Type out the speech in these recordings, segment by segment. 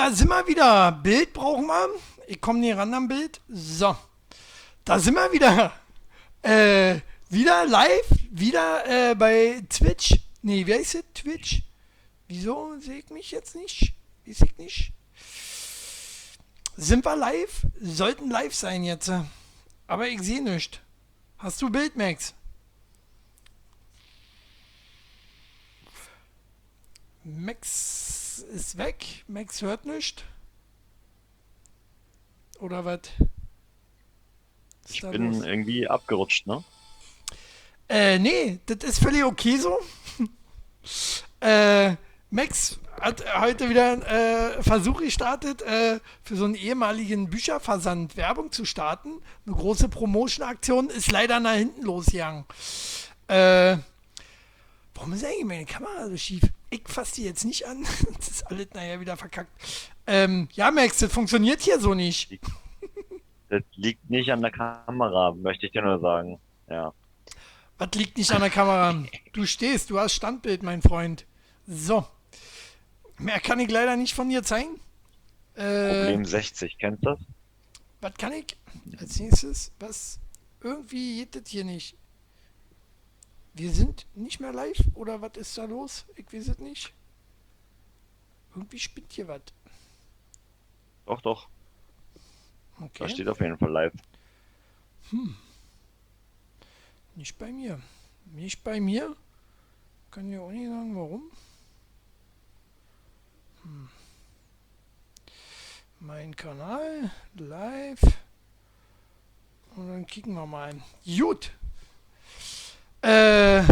da sind wir wieder. Bild brauchen wir. Ich komme nie ran am Bild. So. Da sind wir wieder. Äh, wieder live. Wieder äh, bei Twitch. Nee, wie heißt es? Twitch? Wieso sehe ich mich jetzt nicht? Weiß ich nicht. Sind wir live? Sollten live sein jetzt. Aber ich sehe nichts. Hast du Bild, Max? Max ist weg. Max hört nichts. Oder was? Ich bin los? irgendwie abgerutscht, ne? Äh, nee, das ist völlig okay so. äh, Max hat heute wieder einen äh, Versuch gestartet, äh, für so einen ehemaligen Bücherversand Werbung zu starten. Eine große Promotion-Aktion ist leider nach hinten losgegangen. Äh, warum ist eigentlich meine Kamera so schief? Ich fasse die jetzt nicht an. Das ist alles nachher wieder verkackt. Ähm, ja, Max, das funktioniert hier so nicht. Das liegt nicht an der Kamera, möchte ich dir nur sagen. Ja. Was liegt nicht an der Kamera? Du stehst, du hast Standbild, mein Freund. So. Mehr kann ich leider nicht von dir zeigen. Äh, Problem 60, kennst du das? Was kann ich? Als nächstes, was? Irgendwie geht das hier nicht. Wir sind nicht mehr live oder was ist da los? Ich weiß es nicht. Irgendwie spinnt hier was. Doch, doch. Okay. Da steht auf jeden Fall live. Hm. Nicht bei mir. Nicht bei mir. Kann ja auch nicht sagen, warum. Hm. Mein Kanal, live. Und dann kicken wir mal ein. Gut. Äh,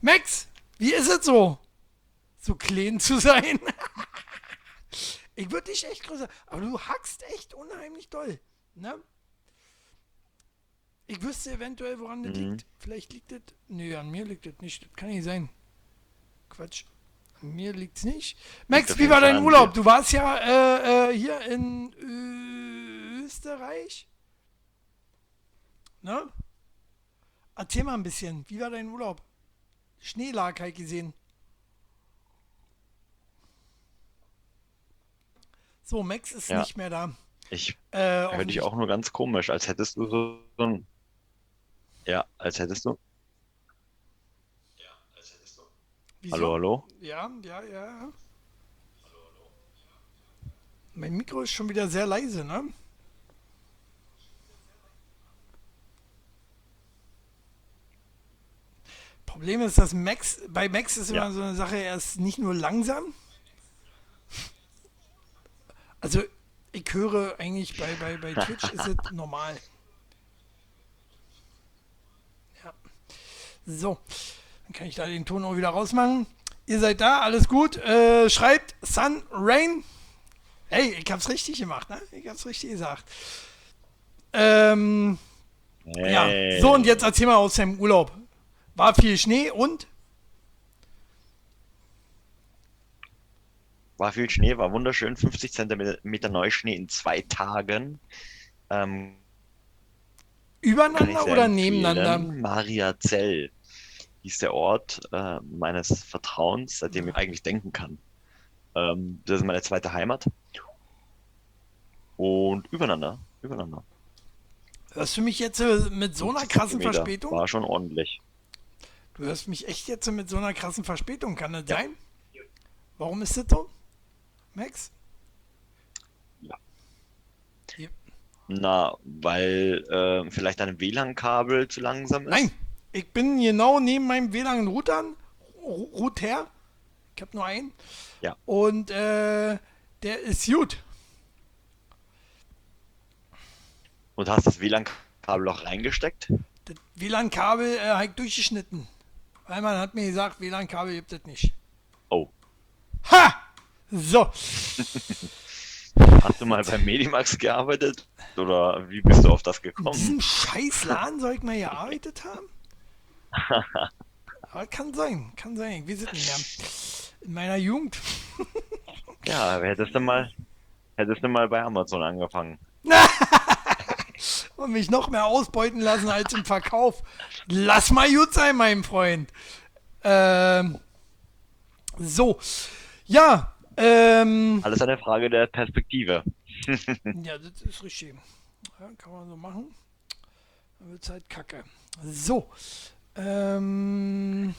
Max, wie ist es so? So clean zu sein? ich würde dich echt größer. Aber du hackst echt unheimlich doll. Ne? Ich wüsste eventuell, woran mhm. das liegt. Vielleicht liegt das. Nö, an mir liegt das nicht. Das kann nicht sein. Quatsch. An mir liegt es nicht. Max, wie war dein Urlaub? Du warst ja äh, äh, hier in Österreich. Ne? Erzähl mal ein bisschen. Wie war dein Urlaub? Schnee lag halt gesehen. So, Max ist ja. nicht mehr da. Ich äh, höre dich auch nur ganz komisch, als hättest du so, so ein. Ja, als hättest du. Ja, als hättest du. Wieso? Hallo, hallo? Ja, ja, ja. Hallo, hallo. Mein Mikro ist schon wieder sehr leise, ne? Problem ist, dass Max, bei Max ist immer ja. so eine Sache, er ist nicht nur langsam. Also ich höre eigentlich bei, bei, bei Twitch ist es normal. Ja. So. Dann kann ich da den Ton auch wieder rausmachen. Ihr seid da, alles gut. Äh, schreibt Sun Rain. Hey, ich hab's richtig gemacht, ne? Ich hab's richtig gesagt. Ähm, hey. Ja, so und jetzt erzähl mal aus deinem Urlaub. War viel Schnee und? War viel Schnee, war wunderschön. 50 Zentimeter Neuschnee in zwei Tagen. Ähm, Übereinander oder nebeneinander? Mariazell hieß der Ort äh, meines Vertrauens, seitdem ich eigentlich denken kann. Ähm, das ist meine zweite Heimat. Und übereinander, übereinander. Hörst du mich jetzt äh, mit so einer krassen Verspätung? War schon ordentlich. Du hörst mich echt jetzt mit so einer krassen Verspätung, kann das ja. sein? Warum ist das so? Max? Ja. ja. Na, weil äh, vielleicht dein WLAN-Kabel zu langsam ist? Nein, ich bin genau neben meinem WLAN-Router. Router. Ich habe nur einen. Ja. Und äh, der ist gut. Und hast das WLAN-Kabel auch reingesteckt? Das WLAN-Kabel äh, habe ich durchgeschnitten. Weil man hat mir gesagt, WLAN-Kabel gibt es nicht. Oh. Ha! So. Hast du mal beim Medimax gearbeitet? Oder wie bist du auf das gekommen? In diesem scheiß Laden soll ich mal gearbeitet haben? Aber kann sein, kann sein. Wir sind mehr. In meiner Jugend. ja, hättest du mal, hättest du mal bei Amazon angefangen. Und mich noch mehr ausbeuten lassen als im Verkauf. Lass mal gut sein, mein Freund. Ähm, so. Ja, Ähm, Alles eine Frage der Perspektive. ja, das ist richtig. Ja, kann man so machen. Dann wird halt kacke. So. Ähm,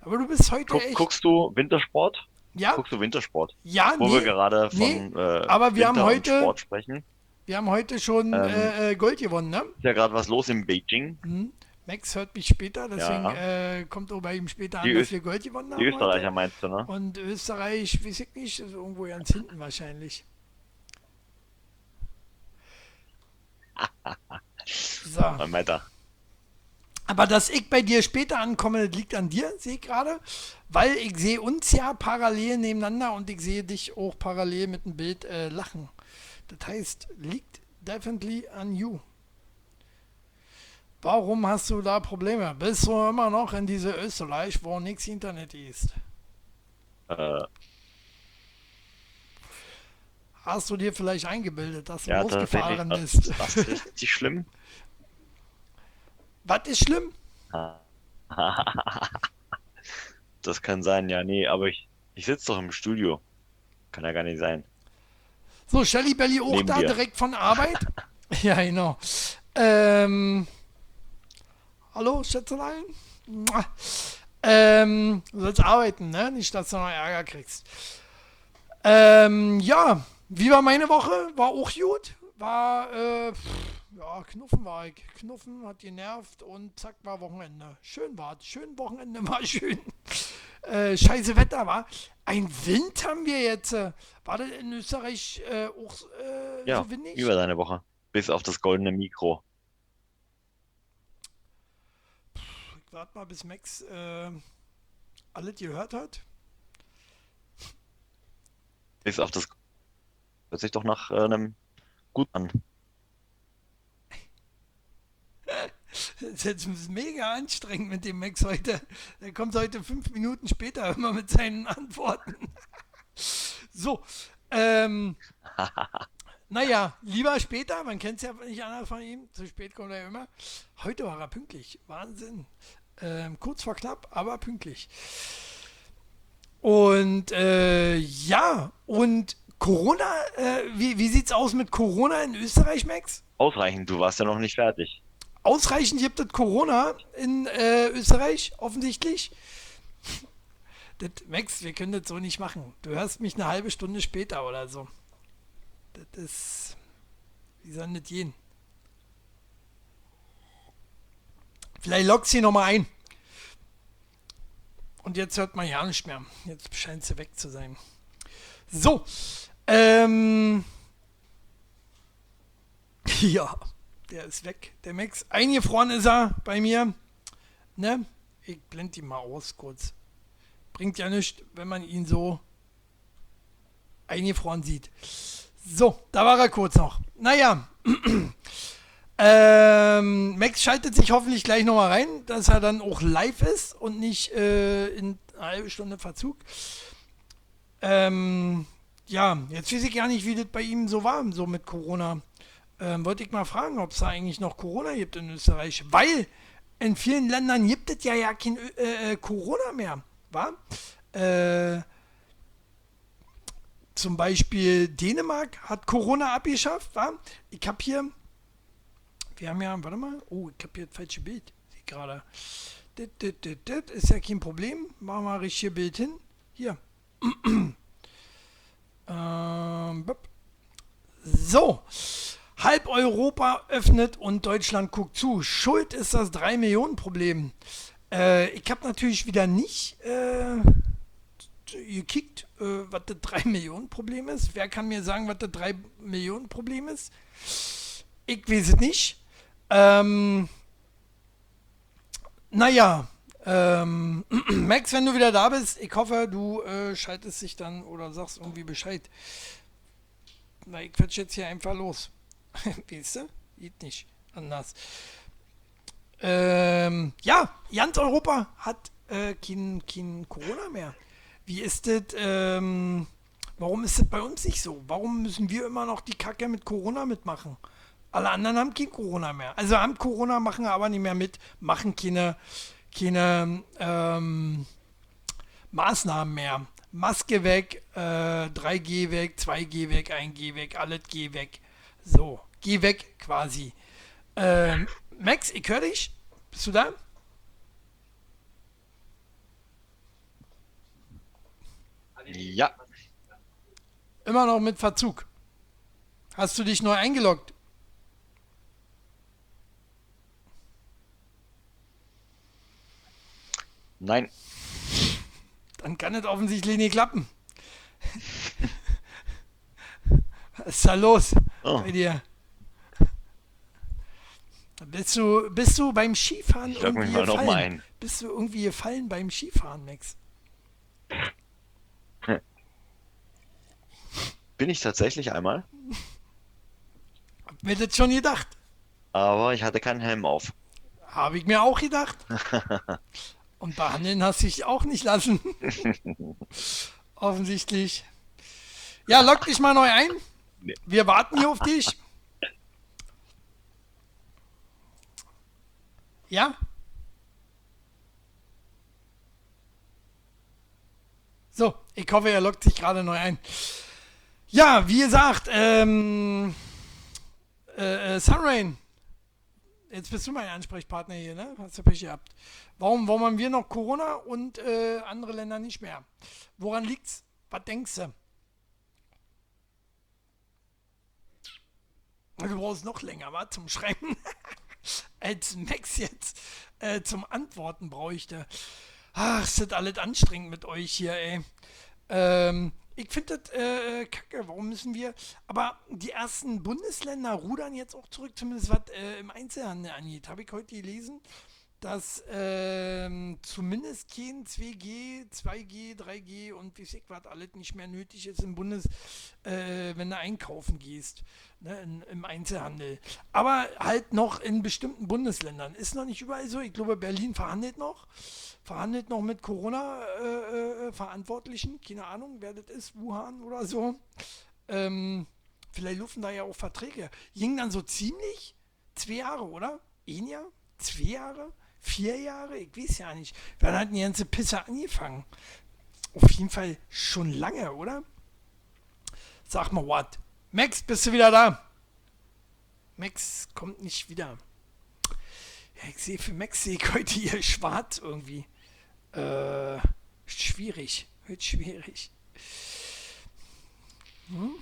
aber du bist heute Guck, echt. Guckst du Wintersport? ja, Guckst du Wintersport? ja, Wo nee, wir gerade von nee, äh, aber wir haben Winter und heute- Sport sprechen. Wir haben heute schon Ähm. äh, äh, Gold gewonnen, ne? Ist ja gerade was los in Beijing. Mhm. Max hört mich später, deswegen Ja. äh, kommt auch bei ihm später an, Die dass Öst- wir Gold gewonnen haben. Die Österreicher heute. meinst du, ne? Und Österreich, weiß ich nicht, ist irgendwo ganz hinten wahrscheinlich. So. Weiter. Aber dass ich bei dir später ankomme, das liegt an dir, sehe ich gerade. Weil ich sehe uns ja parallel nebeneinander und ich sehe dich auch parallel mit dem Bild äh, lachen. Das heißt, liegt definitely an you. Warum hast du da Probleme? Bist du immer noch in diese Österreich, wo nichts Internet ist? Äh, Hast du dir vielleicht eingebildet, dass du ja, losgefahren tatsächlich. bist? Das, das ist richtig schlimm. Was ist schlimm? Das kann sein, ja, nee, aber ich, ich sitze doch im Studio. Kann ja gar nicht sein. So, Shelly Belly auch Neben da dir. direkt von Arbeit. ja, genau. Ähm, hallo, Schätzelein. Ähm, du sollst arbeiten, ne? Nicht, dass du noch Ärger kriegst. Ähm, ja, wie war meine Woche? War auch gut. War, äh, pff, ja, Knuffen war ich. Knuffen hat genervt und zack, war Wochenende. Schön war es. Schön Wochenende war schön. Äh, scheiße Wetter war. Ein Wind haben wir jetzt. Äh, war das in Österreich äh, auch äh, Ja, so windig? über deine Woche. Bis auf das goldene Mikro. Ich warte mal, bis Max äh, alles gehört hat. Bis auf das. Hört sich doch nach äh, einem gut an. Das ist mega anstrengend mit dem Max heute. Der kommt heute fünf Minuten später immer mit seinen Antworten. So, ähm, naja, lieber später, man kennt es ja nicht anders von ihm, zu spät kommt er immer. Heute war er pünktlich, Wahnsinn. Ähm, kurz vor knapp, aber pünktlich. Und äh, ja, und Corona, äh, wie, wie sieht's aus mit Corona in Österreich, Max? Ausreichend, du warst ja noch nicht fertig. Ausreichend gibt es Corona in äh, Österreich, offensichtlich. Das, Max, wir können das so nicht machen. Du hörst mich eine halbe Stunde später oder so. Das ist. Wie soll das gehen? Vielleicht lockt sie nochmal ein. Und jetzt hört man ja nicht mehr. Jetzt scheint sie weg zu sein. So. Ähm. Ja, der ist weg, der Max. Eingefroren ist er bei mir. Ne? Ich blende ihn mal aus kurz. Bringt ja nichts, wenn man ihn so eingefroren sieht. So, da war er kurz noch. Naja. ähm, Max schaltet sich hoffentlich gleich nochmal rein, dass er dann auch live ist und nicht äh, in einer halben Stunde Verzug. Ähm, ja, jetzt weiß ich gar nicht, wie das bei ihm so war, so mit Corona. Ähm, wollte ich mal fragen, ob es da eigentlich noch Corona gibt in Österreich. Weil in vielen Ländern gibt es ja, ja kein äh, äh, Corona mehr. Wa? Äh, zum Beispiel Dänemark hat Corona abgeschafft. Wa? Ich habe hier, wir haben ja, warte mal, oh, ich habe hier das falsche Bild. Sehe gerade. Das, das, das, das ist ja kein Problem. Machen wir mal richtige Bild hin. Hier. ähm, so. Halb Europa öffnet und Deutschland guckt zu. Schuld ist das 3-Millionen-Problem. Äh, ich habe natürlich wieder nicht äh, gekickt, äh, was das 3-Millionen-Problem ist. Wer kann mir sagen, was das 3-Millionen-Problem ist? Ich weiß es nicht. Ähm, naja, ähm, Max, wenn du wieder da bist, ich hoffe, du äh, schaltest dich dann oder sagst irgendwie Bescheid. Na, ich quatsch jetzt hier einfach los. weißt du? Geht nicht anders. Ähm, ja, ganz Europa hat äh, kein, kein Corona mehr. Wie ist das? Ähm, warum ist das bei uns nicht so? Warum müssen wir immer noch die Kacke mit Corona mitmachen? Alle anderen haben kein Corona mehr. Also haben Corona, machen aber nicht mehr mit, machen keine, keine ähm, Maßnahmen mehr. Maske weg, äh, 3G weg, 2G weg, 1G weg, alles G weg. So, geh weg quasi. Ähm, Max, ich höre dich. Bist du da? Ja. Immer noch mit Verzug. Hast du dich neu eingeloggt? Nein. Dann kann es offensichtlich nicht klappen. Was ist da los oh. bei dir? Bist du, bist du beim Skifahren ich irgendwie mal gefallen? Mal ein. Bist du irgendwie gefallen beim Skifahren, Max? Bin ich tatsächlich einmal. Hab mir das schon gedacht. Aber ich hatte keinen Helm auf. Habe ich mir auch gedacht. Und behandeln hast du dich auch nicht lassen. Offensichtlich. Ja, lock dich mal neu ein. Wir warten hier auf dich. Ja? So, ich hoffe, er lockt sich gerade neu ein. Ja, wie gesagt, ähm, äh, äh, Sunrain, jetzt bist du mein Ansprechpartner hier, ne? Hast du Pech gehabt. Warum, warum haben wir noch Corona und äh, andere Länder nicht mehr? Woran liegt's? Was denkst du? Du brauchst noch länger, was? Zum Schreiben? Als Max jetzt äh, zum Antworten bräuchte. Ach, ist das alles anstrengend mit euch hier, ey. Ähm, ich finde das äh, kacke. Warum müssen wir. Aber die ersten Bundesländer rudern jetzt auch zurück, zumindest was äh, im Einzelhandel angeht. Habe ich heute gelesen, dass ähm, zumindest kein 2G, 2G, 3G und wie ich was alles nicht mehr nötig ist im Bundes, äh, wenn du einkaufen gehst, ne, im Einzelhandel. Aber halt noch in bestimmten Bundesländern. Ist noch nicht überall so. Ich glaube, Berlin verhandelt noch verhandelt noch mit Corona-Verantwortlichen, äh, äh, keine Ahnung, wer das ist, Wuhan oder so. Ähm, vielleicht lufen da ja auch Verträge. Ging dann so ziemlich zwei Jahre, oder? Ein Jahr? Zwei Jahre? Vier Jahre? Ich weiß ja nicht. Wir hatten die ganze Pisse angefangen. Auf jeden Fall schon lange, oder? Sag mal, what? Max, bist du wieder da? Max kommt nicht wieder. Ja, ich sehe für Max sehe ich heute hier schwarz irgendwie. Äh, schwierig. Wird schwierig. Hm?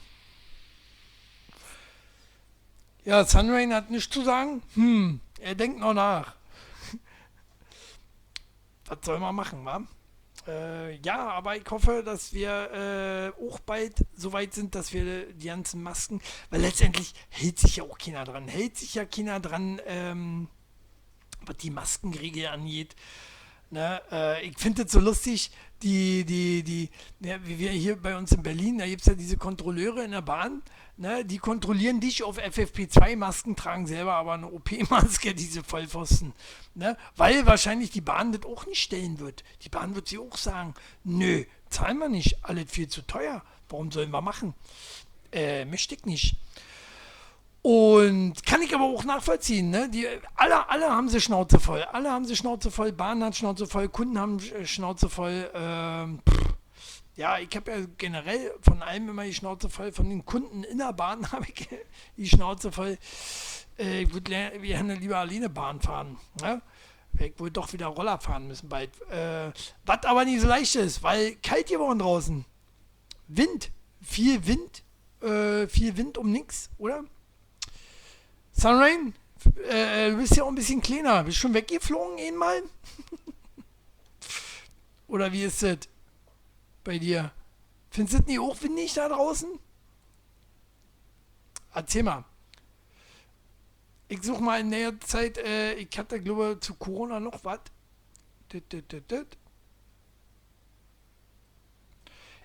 Ja, Sunrain hat nichts zu sagen. Hm, er denkt noch nach. Was soll man machen, wa? Äh, ja, aber ich hoffe, dass wir äh, auch bald so weit sind, dass wir die ganzen Masken, weil letztendlich hält sich ja auch keiner dran. Hält sich ja keiner dran, ähm, was die Maskenregel angeht. Ne, äh, ich finde es so lustig, die, die, die, ja, wie wir hier bei uns in Berlin, da gibt es ja diese Kontrolleure in der Bahn, ne, die kontrollieren dich auf FFP2-Masken, tragen selber aber eine OP-Maske, diese Vollpfosten. Ne, weil wahrscheinlich die Bahn das auch nicht stellen wird. Die Bahn wird sie auch sagen, nö, zahlen wir nicht, alles viel zu teuer, warum sollen wir machen? Äh, möchte ich nicht. Und kann ich aber auch nachvollziehen, ne? Die, alle, alle haben sie Schnauze voll. Alle haben sie Schnauze voll, Bahn hat Schnauze voll, Kunden haben äh, Schnauze voll. Ähm, ja, ich habe ja generell von allem immer die Schnauze voll. Von den Kunden in der Bahn habe ich die Schnauze voll. Äh, ich würde gerne lieber alleine Bahn fahren. Ne? Ich wohl doch wieder Roller fahren müssen bald. Äh, was aber nicht so leicht ist, weil kalt geworden draußen. Wind, viel Wind, äh, viel Wind um nichts, oder? Sunrain, äh, du bist ja auch ein bisschen kleiner. Bist schon weggeflogen einmal? Oder wie ist das bei dir? Findest du es nicht hochwindig da draußen? Erzähl mal. Ich suche mal in der Zeit, äh, ich hatte glaube zu Corona noch was.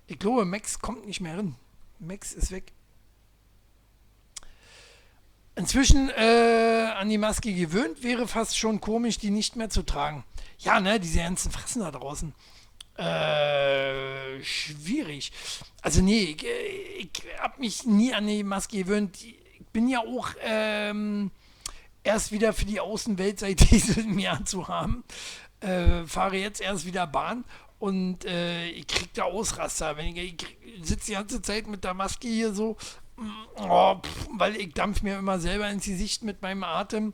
Ich glaube, Max kommt nicht mehr hin. Max ist weg inzwischen äh, an die Maske gewöhnt, wäre fast schon komisch, die nicht mehr zu tragen. Ja, ne, diese ganzen Fressen da draußen. Äh, schwierig. Also nee, ich, ich habe mich nie an die Maske gewöhnt. Ich bin ja auch ähm, erst wieder für die Außenwelt seit diesem Jahr zu haben. Äh, fahre jetzt erst wieder Bahn und äh, ich krieg da Ausraster. Wenn ich, ich sitze die ganze Zeit mit der Maske hier so, oh, pff, weil ich dampf mir immer selber ins Gesicht mit meinem Atem.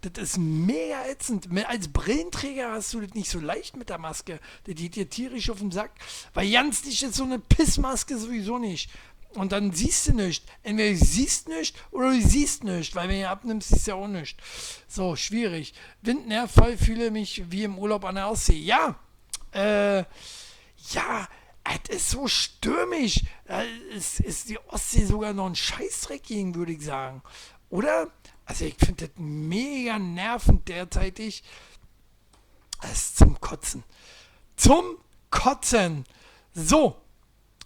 Das ist mega ätzend. Als Brillenträger hast du das nicht so leicht mit der Maske. Das geht dir tierisch auf den Sack. Weil ganz dich ist so eine Pissmaske sowieso nicht. Und dann siehst du nichts. Entweder du siehst nichts oder du siehst nichts, weil wenn du abnimmst, siehst du ja auch nichts. So, schwierig. Windnervvoll fühle mich wie im Urlaub an der Ostsee. Ja, äh, ja, es ist so stürmisch. Es ist die Ostsee sogar noch ein Scheißdreck gegen, würde ich sagen. Oder? Also ich finde das mega nervend derzeitig. Das ist zum Kotzen. Zum Kotzen. So.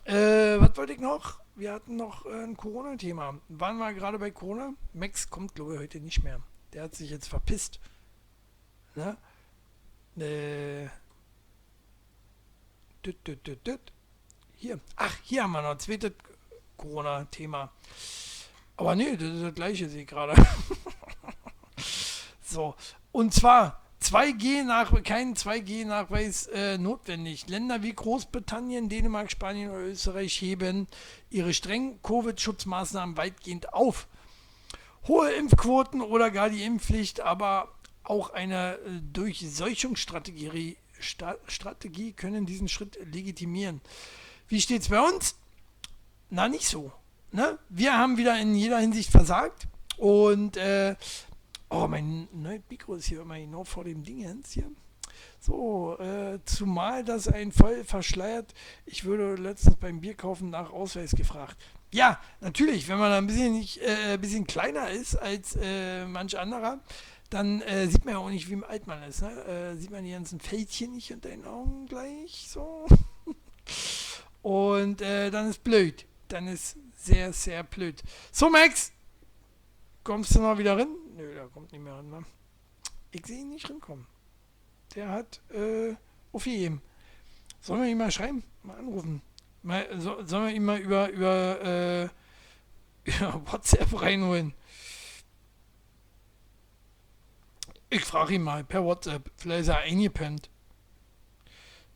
Äh, was wollte ich noch? Wir hatten noch äh, ein Corona-Thema. Waren wir gerade bei Corona? Max kommt, glaube ich, heute nicht mehr. Der hat sich jetzt verpisst. Ne? Äh, hier. Ach, hier haben wir noch ein zweites Corona-Thema. Aber nee, das ist das gleiche, sehe ich gerade. so, und zwar 2G nach, kein 2G-Nachweis äh, notwendig. Länder wie Großbritannien, Dänemark, Spanien oder Österreich heben ihre strengen Covid-Schutzmaßnahmen weitgehend auf. Hohe Impfquoten oder gar die Impfpflicht, aber auch eine äh, Durchseuchungsstrategie Strategie können diesen Schritt legitimieren. Wie steht es bei uns? Na, nicht so. Ne? Wir haben wieder in jeder Hinsicht versagt und äh, oh, mein neues Mikro ist hier immer genau vor dem Ding hier. So, äh, zumal das ein voll verschleiert, ich würde letztens beim Bierkaufen nach Ausweis gefragt. Ja, natürlich, wenn man ein bisschen, nicht, äh, ein bisschen kleiner ist als äh, manch anderer, dann äh, sieht man ja auch nicht, wie alt man ist. Ne? Äh, sieht man die ganzen Fältchen nicht unter den Augen gleich so. Und äh, dann ist blöd. Dann ist sehr, sehr blöd. So, Max, kommst du noch wieder rein? Nö, der kommt nicht mehr ran. Ne? Ich sehe ihn nicht rinkommen. Der hat äh, aufgegeben. Sollen wir ihn mal schreiben? Mal anrufen? Mal, so, sollen wir ihn mal über, über, äh, über WhatsApp reinholen? Ich frage ihn mal per WhatsApp. Vielleicht ist er eingepennt.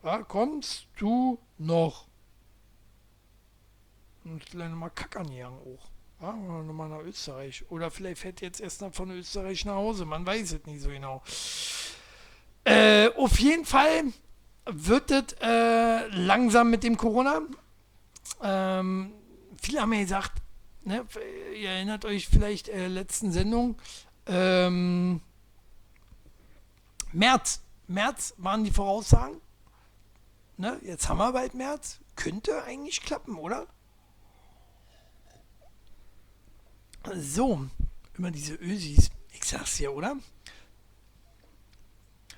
Ja, kommst du noch? Und vielleicht nochmal kackern jagen auch. Ja, oder nochmal nach Österreich. Oder vielleicht fährt jetzt erst noch von Österreich nach Hause. Man weiß es nicht so genau. Äh, auf jeden Fall wird es äh, langsam mit dem Corona. Ähm, viele haben ja gesagt, ne, ihr erinnert euch vielleicht äh, letzten Sendung, ähm, März. März waren die Voraussagen. Ne? Jetzt haben wir bald März. Könnte eigentlich klappen, oder? So, immer diese Ösis. Ich sag's dir, oder?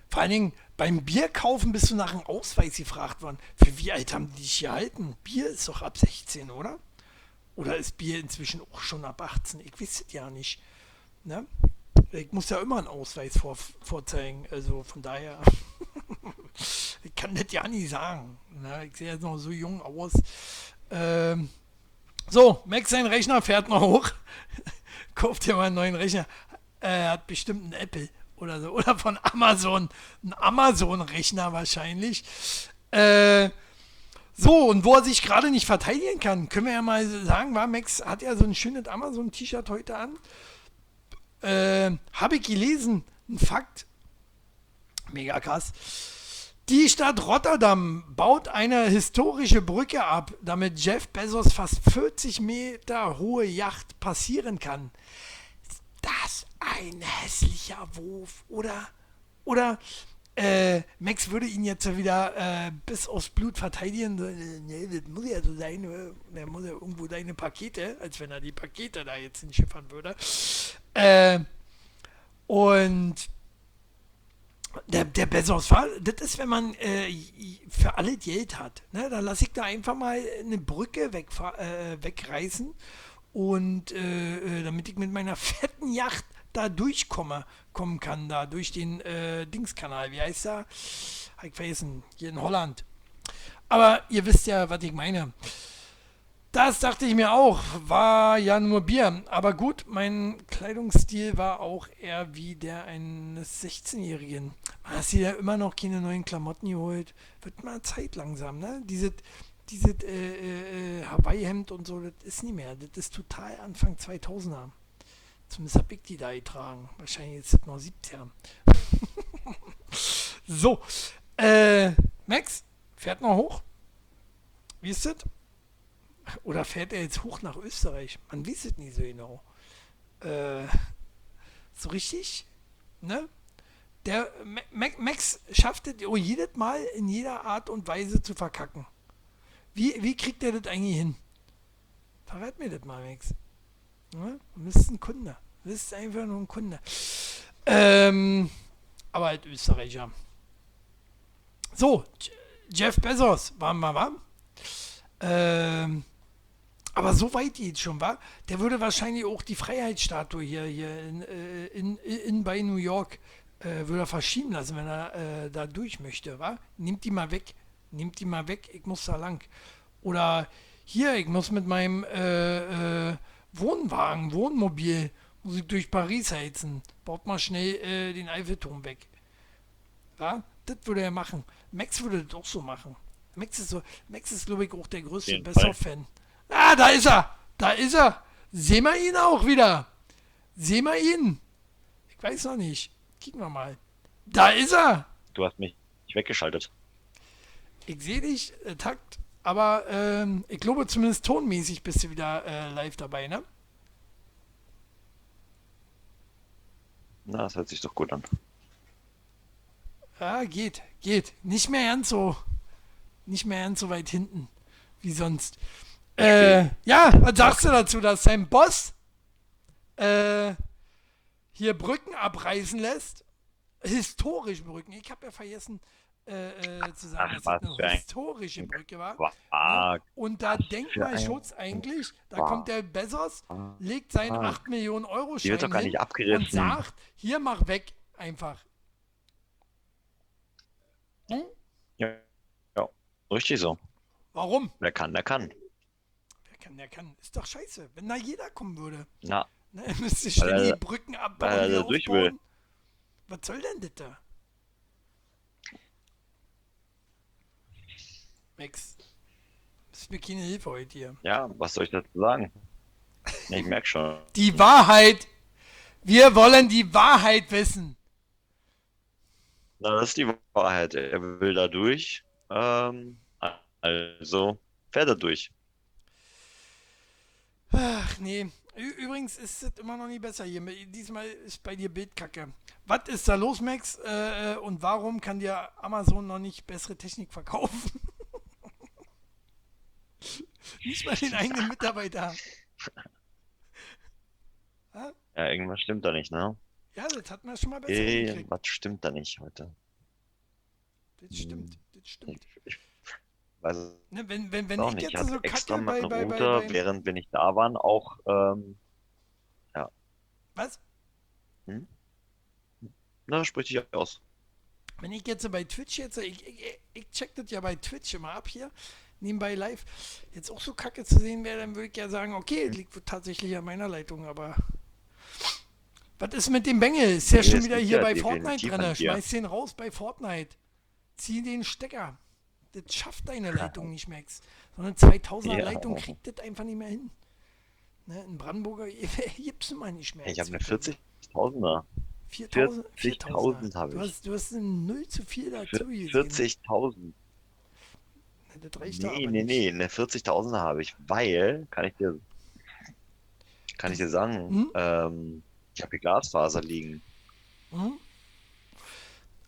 Vor allen Dingen beim Bierkaufen bist du nach einem Ausweis gefragt worden. Für wie alt haben die dich gehalten? Bier ist doch ab 16, oder? Oder ist Bier inzwischen auch schon ab 18? Ich weiß es ja nicht. Ne? Ich muss ja immer einen Ausweis vor, vorzeigen. Also von daher, ich kann das ja nicht sagen. Ne? Ich sehe jetzt noch so jung aus. Ähm, so, Max, sein Rechner fährt noch hoch. Kauft dir mal einen neuen Rechner. Er hat bestimmt einen Apple oder so. Oder von Amazon. Ein Amazon-Rechner wahrscheinlich. Äh, so, und wo er sich gerade nicht verteidigen kann, können wir ja mal sagen, war Max hat ja so ein schönes Amazon-T-Shirt heute an äh, habe ich gelesen, ein Fakt, mega krass. Die Stadt Rotterdam baut eine historische Brücke ab, damit Jeff Bezos fast 40 Meter hohe Yacht passieren kann. Das ein hässlicher Wurf, oder? Oder äh, Max würde ihn jetzt wieder äh, bis aufs Blut verteidigen. So, äh, nee, das muss ja so sein. Äh, muss ja irgendwo deine Pakete, als wenn er die Pakete da jetzt hinschiffern würde. Äh, und der, der Bezos Fall, das ist, wenn man äh, für alle Geld hat. Ne? Da lasse ich da einfach mal eine Brücke äh, wegreißen und äh, damit ich mit meiner fetten Yacht da durchkomme, kommen kann, da durch den äh, Dingskanal. Wie heißt der? Hab ich vergessen. Hier in Holland. Aber ihr wisst ja, was ich meine. Das dachte ich mir auch, war ja nur Bier. Aber gut, mein Kleidungsstil war auch eher wie der eines 16-Jährigen. Hast du ja immer noch keine neuen Klamotten geholt? Wird mal Zeit langsam, ne? Diese, diese äh, äh, Hawaii-Hemd und so, das ist nicht mehr. Das ist total Anfang 2000er. Zumindest habe ich die da getragen. Wahrscheinlich ist es noch 70er. so, äh, Max, fährt noch hoch? Wie ist das? Oder fährt er jetzt hoch nach Österreich? Man weiß es nicht so genau. Äh, so richtig, ne? Der Max schafft es oh, jedes Mal in jeder Art und Weise zu verkacken. Wie, wie kriegt er das eigentlich hin? Verrat mir das mal, Max. Ja, du bist ein Kunde. Du bist einfach nur ein Kunde. Ähm, aber halt Österreicher. So, Jeff Bezos, waren wir, wa? Ähm, aber so weit geht schon, wa? Der würde wahrscheinlich auch die Freiheitsstatue hier, hier in, äh, in, in, bei New York äh, würde er verschieben lassen, wenn er äh, da durch möchte, wa? Nimmt die mal weg. Nimmt die mal weg, ich muss da lang. Oder hier, ich muss mit meinem äh, äh, Wohnwagen, Wohnmobil, muss ich durch Paris heizen. Baut mal schnell äh, den Eiffelturm weg. Ja, das würde er machen. Max würde das auch so machen. Max ist so, Max ist, glaube ich, auch der größte Besser-Fan. Ah, da ist er! Da ist er! Sehen wir ihn auch wieder! Sehen wir ihn! Ich weiß noch nicht. Kicken wir mal. Da ist er! Du hast mich weggeschaltet. Ich sehe dich, äh, Takt, aber ähm, ich glaube zumindest tonmäßig bist du wieder äh, live dabei, ne? Na, das hört sich doch gut an. Ja, geht, geht. Nicht mehr ganz so, nicht mehr ganz so weit hinten wie sonst. Äh, ja, was sagst du dazu, dass sein Boss äh, hier Brücken abreißen lässt? Historische Brücken. Ich habe ja vergessen äh, äh, zu sagen, Ach, dass es eine historische Brücke war. Ja, und da Denkmalschutz eigentlich, da kommt der Bezos, legt seinen 8 Millionen Euro Schein und sagt, hier mach weg einfach. Hm? Ja, ja, richtig so. Warum? Wer kann, der kann kann, der kann. Ist doch scheiße, wenn da jeder kommen würde. Na. Ne, müsste ständig die Brücken abbauen. Weil er durch will. Was soll denn das da? Max, ist mir keine Hilfe heute hier. Ja, was soll ich dazu sagen? Ich merke schon. Die Wahrheit! Wir wollen die Wahrheit wissen! Na, das ist die Wahrheit. Er will da durch. Ähm, also fährt er durch. Ach nee. Übrigens ist es immer noch nie besser hier. Diesmal ist bei dir Bildkacke. Was ist da los, Max? Äh, äh, und warum kann dir Amazon noch nicht bessere Technik verkaufen? Nicht mal den eigenen Mitarbeiter. ja, irgendwas stimmt da nicht, ne? Ja, das hat man schon mal besser Irgendwas stimmt da nicht heute. Das stimmt, das stimmt. Ich, weiß ne, wenn, wenn, wenn ich nicht. jetzt so extra bei, bei, Router, bei, bei, während wir nicht da waren, auch, ähm, ja. Was? Hm? Na, sprich dich aus. Wenn ich jetzt bei Twitch jetzt, ich, ich, ich check das ja bei Twitch immer ab hier, nebenbei live, jetzt auch so kacke zu sehen wäre, dann würde ich ja sagen, okay, liegt tatsächlich an meiner Leitung, aber was ist mit dem Bengel? Ist ja schon wieder hier bei Fortnite drin. Schmeiß den raus bei Fortnite. Zieh den Stecker das schafft deine Leitung nicht, Max. So eine 2000er ja. Leitung kriegt das einfach nicht mehr hin. Ne, in Brandenburger gibt es mal nicht mehr. Ich habe eine 40.000er. 40.000 40 habe ich. Du hast, du hast eine 0 zu viel dazu 40.000. Ne, nee, nee, nee, eine 40.000er habe ich, weil, kann ich dir, kann ich dir sagen, hm? ähm, ich habe hier Glasfaser liegen. Hm?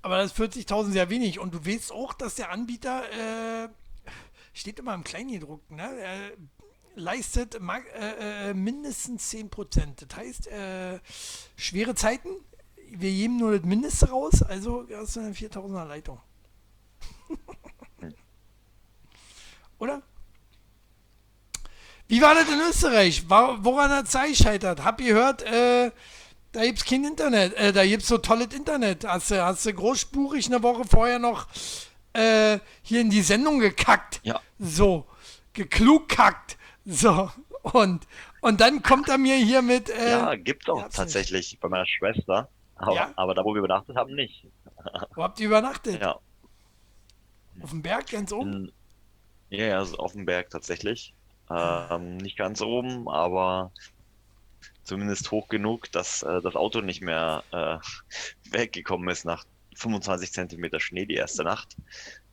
Aber das ist 40.000 sehr wenig. Und du weißt auch, dass der Anbieter, äh, steht immer im Kleingedruckten, ne? Er leistet äh, äh, mindestens 10%. Das heißt, äh, schwere Zeiten, wir geben nur das Mindeste raus, also hast du eine 4000er Leitung. Oder? Wie war das in Österreich? Woran hat es gescheitert? Hab ihr gehört, äh, da gibt es kein Internet. Äh, da gibt es so tolles Internet. Hast du, hast du großspurig eine Woche vorher noch äh, hier in die Sendung gekackt. Ja. So, geklugkackt. So, und, und dann kommt er mir hier mit. Äh, ja, gibt auch tatsächlich nicht. bei meiner Schwester. Aber, ja? aber da, wo wir übernachtet haben, nicht. Wo habt ihr übernachtet? Ja. Auf dem Berg ganz oben? In, ja, ja, also auf dem Berg tatsächlich. Ähm, nicht ganz oben, aber zumindest hoch genug, dass äh, das Auto nicht mehr äh, weggekommen ist nach 25 Zentimeter Schnee die erste Nacht.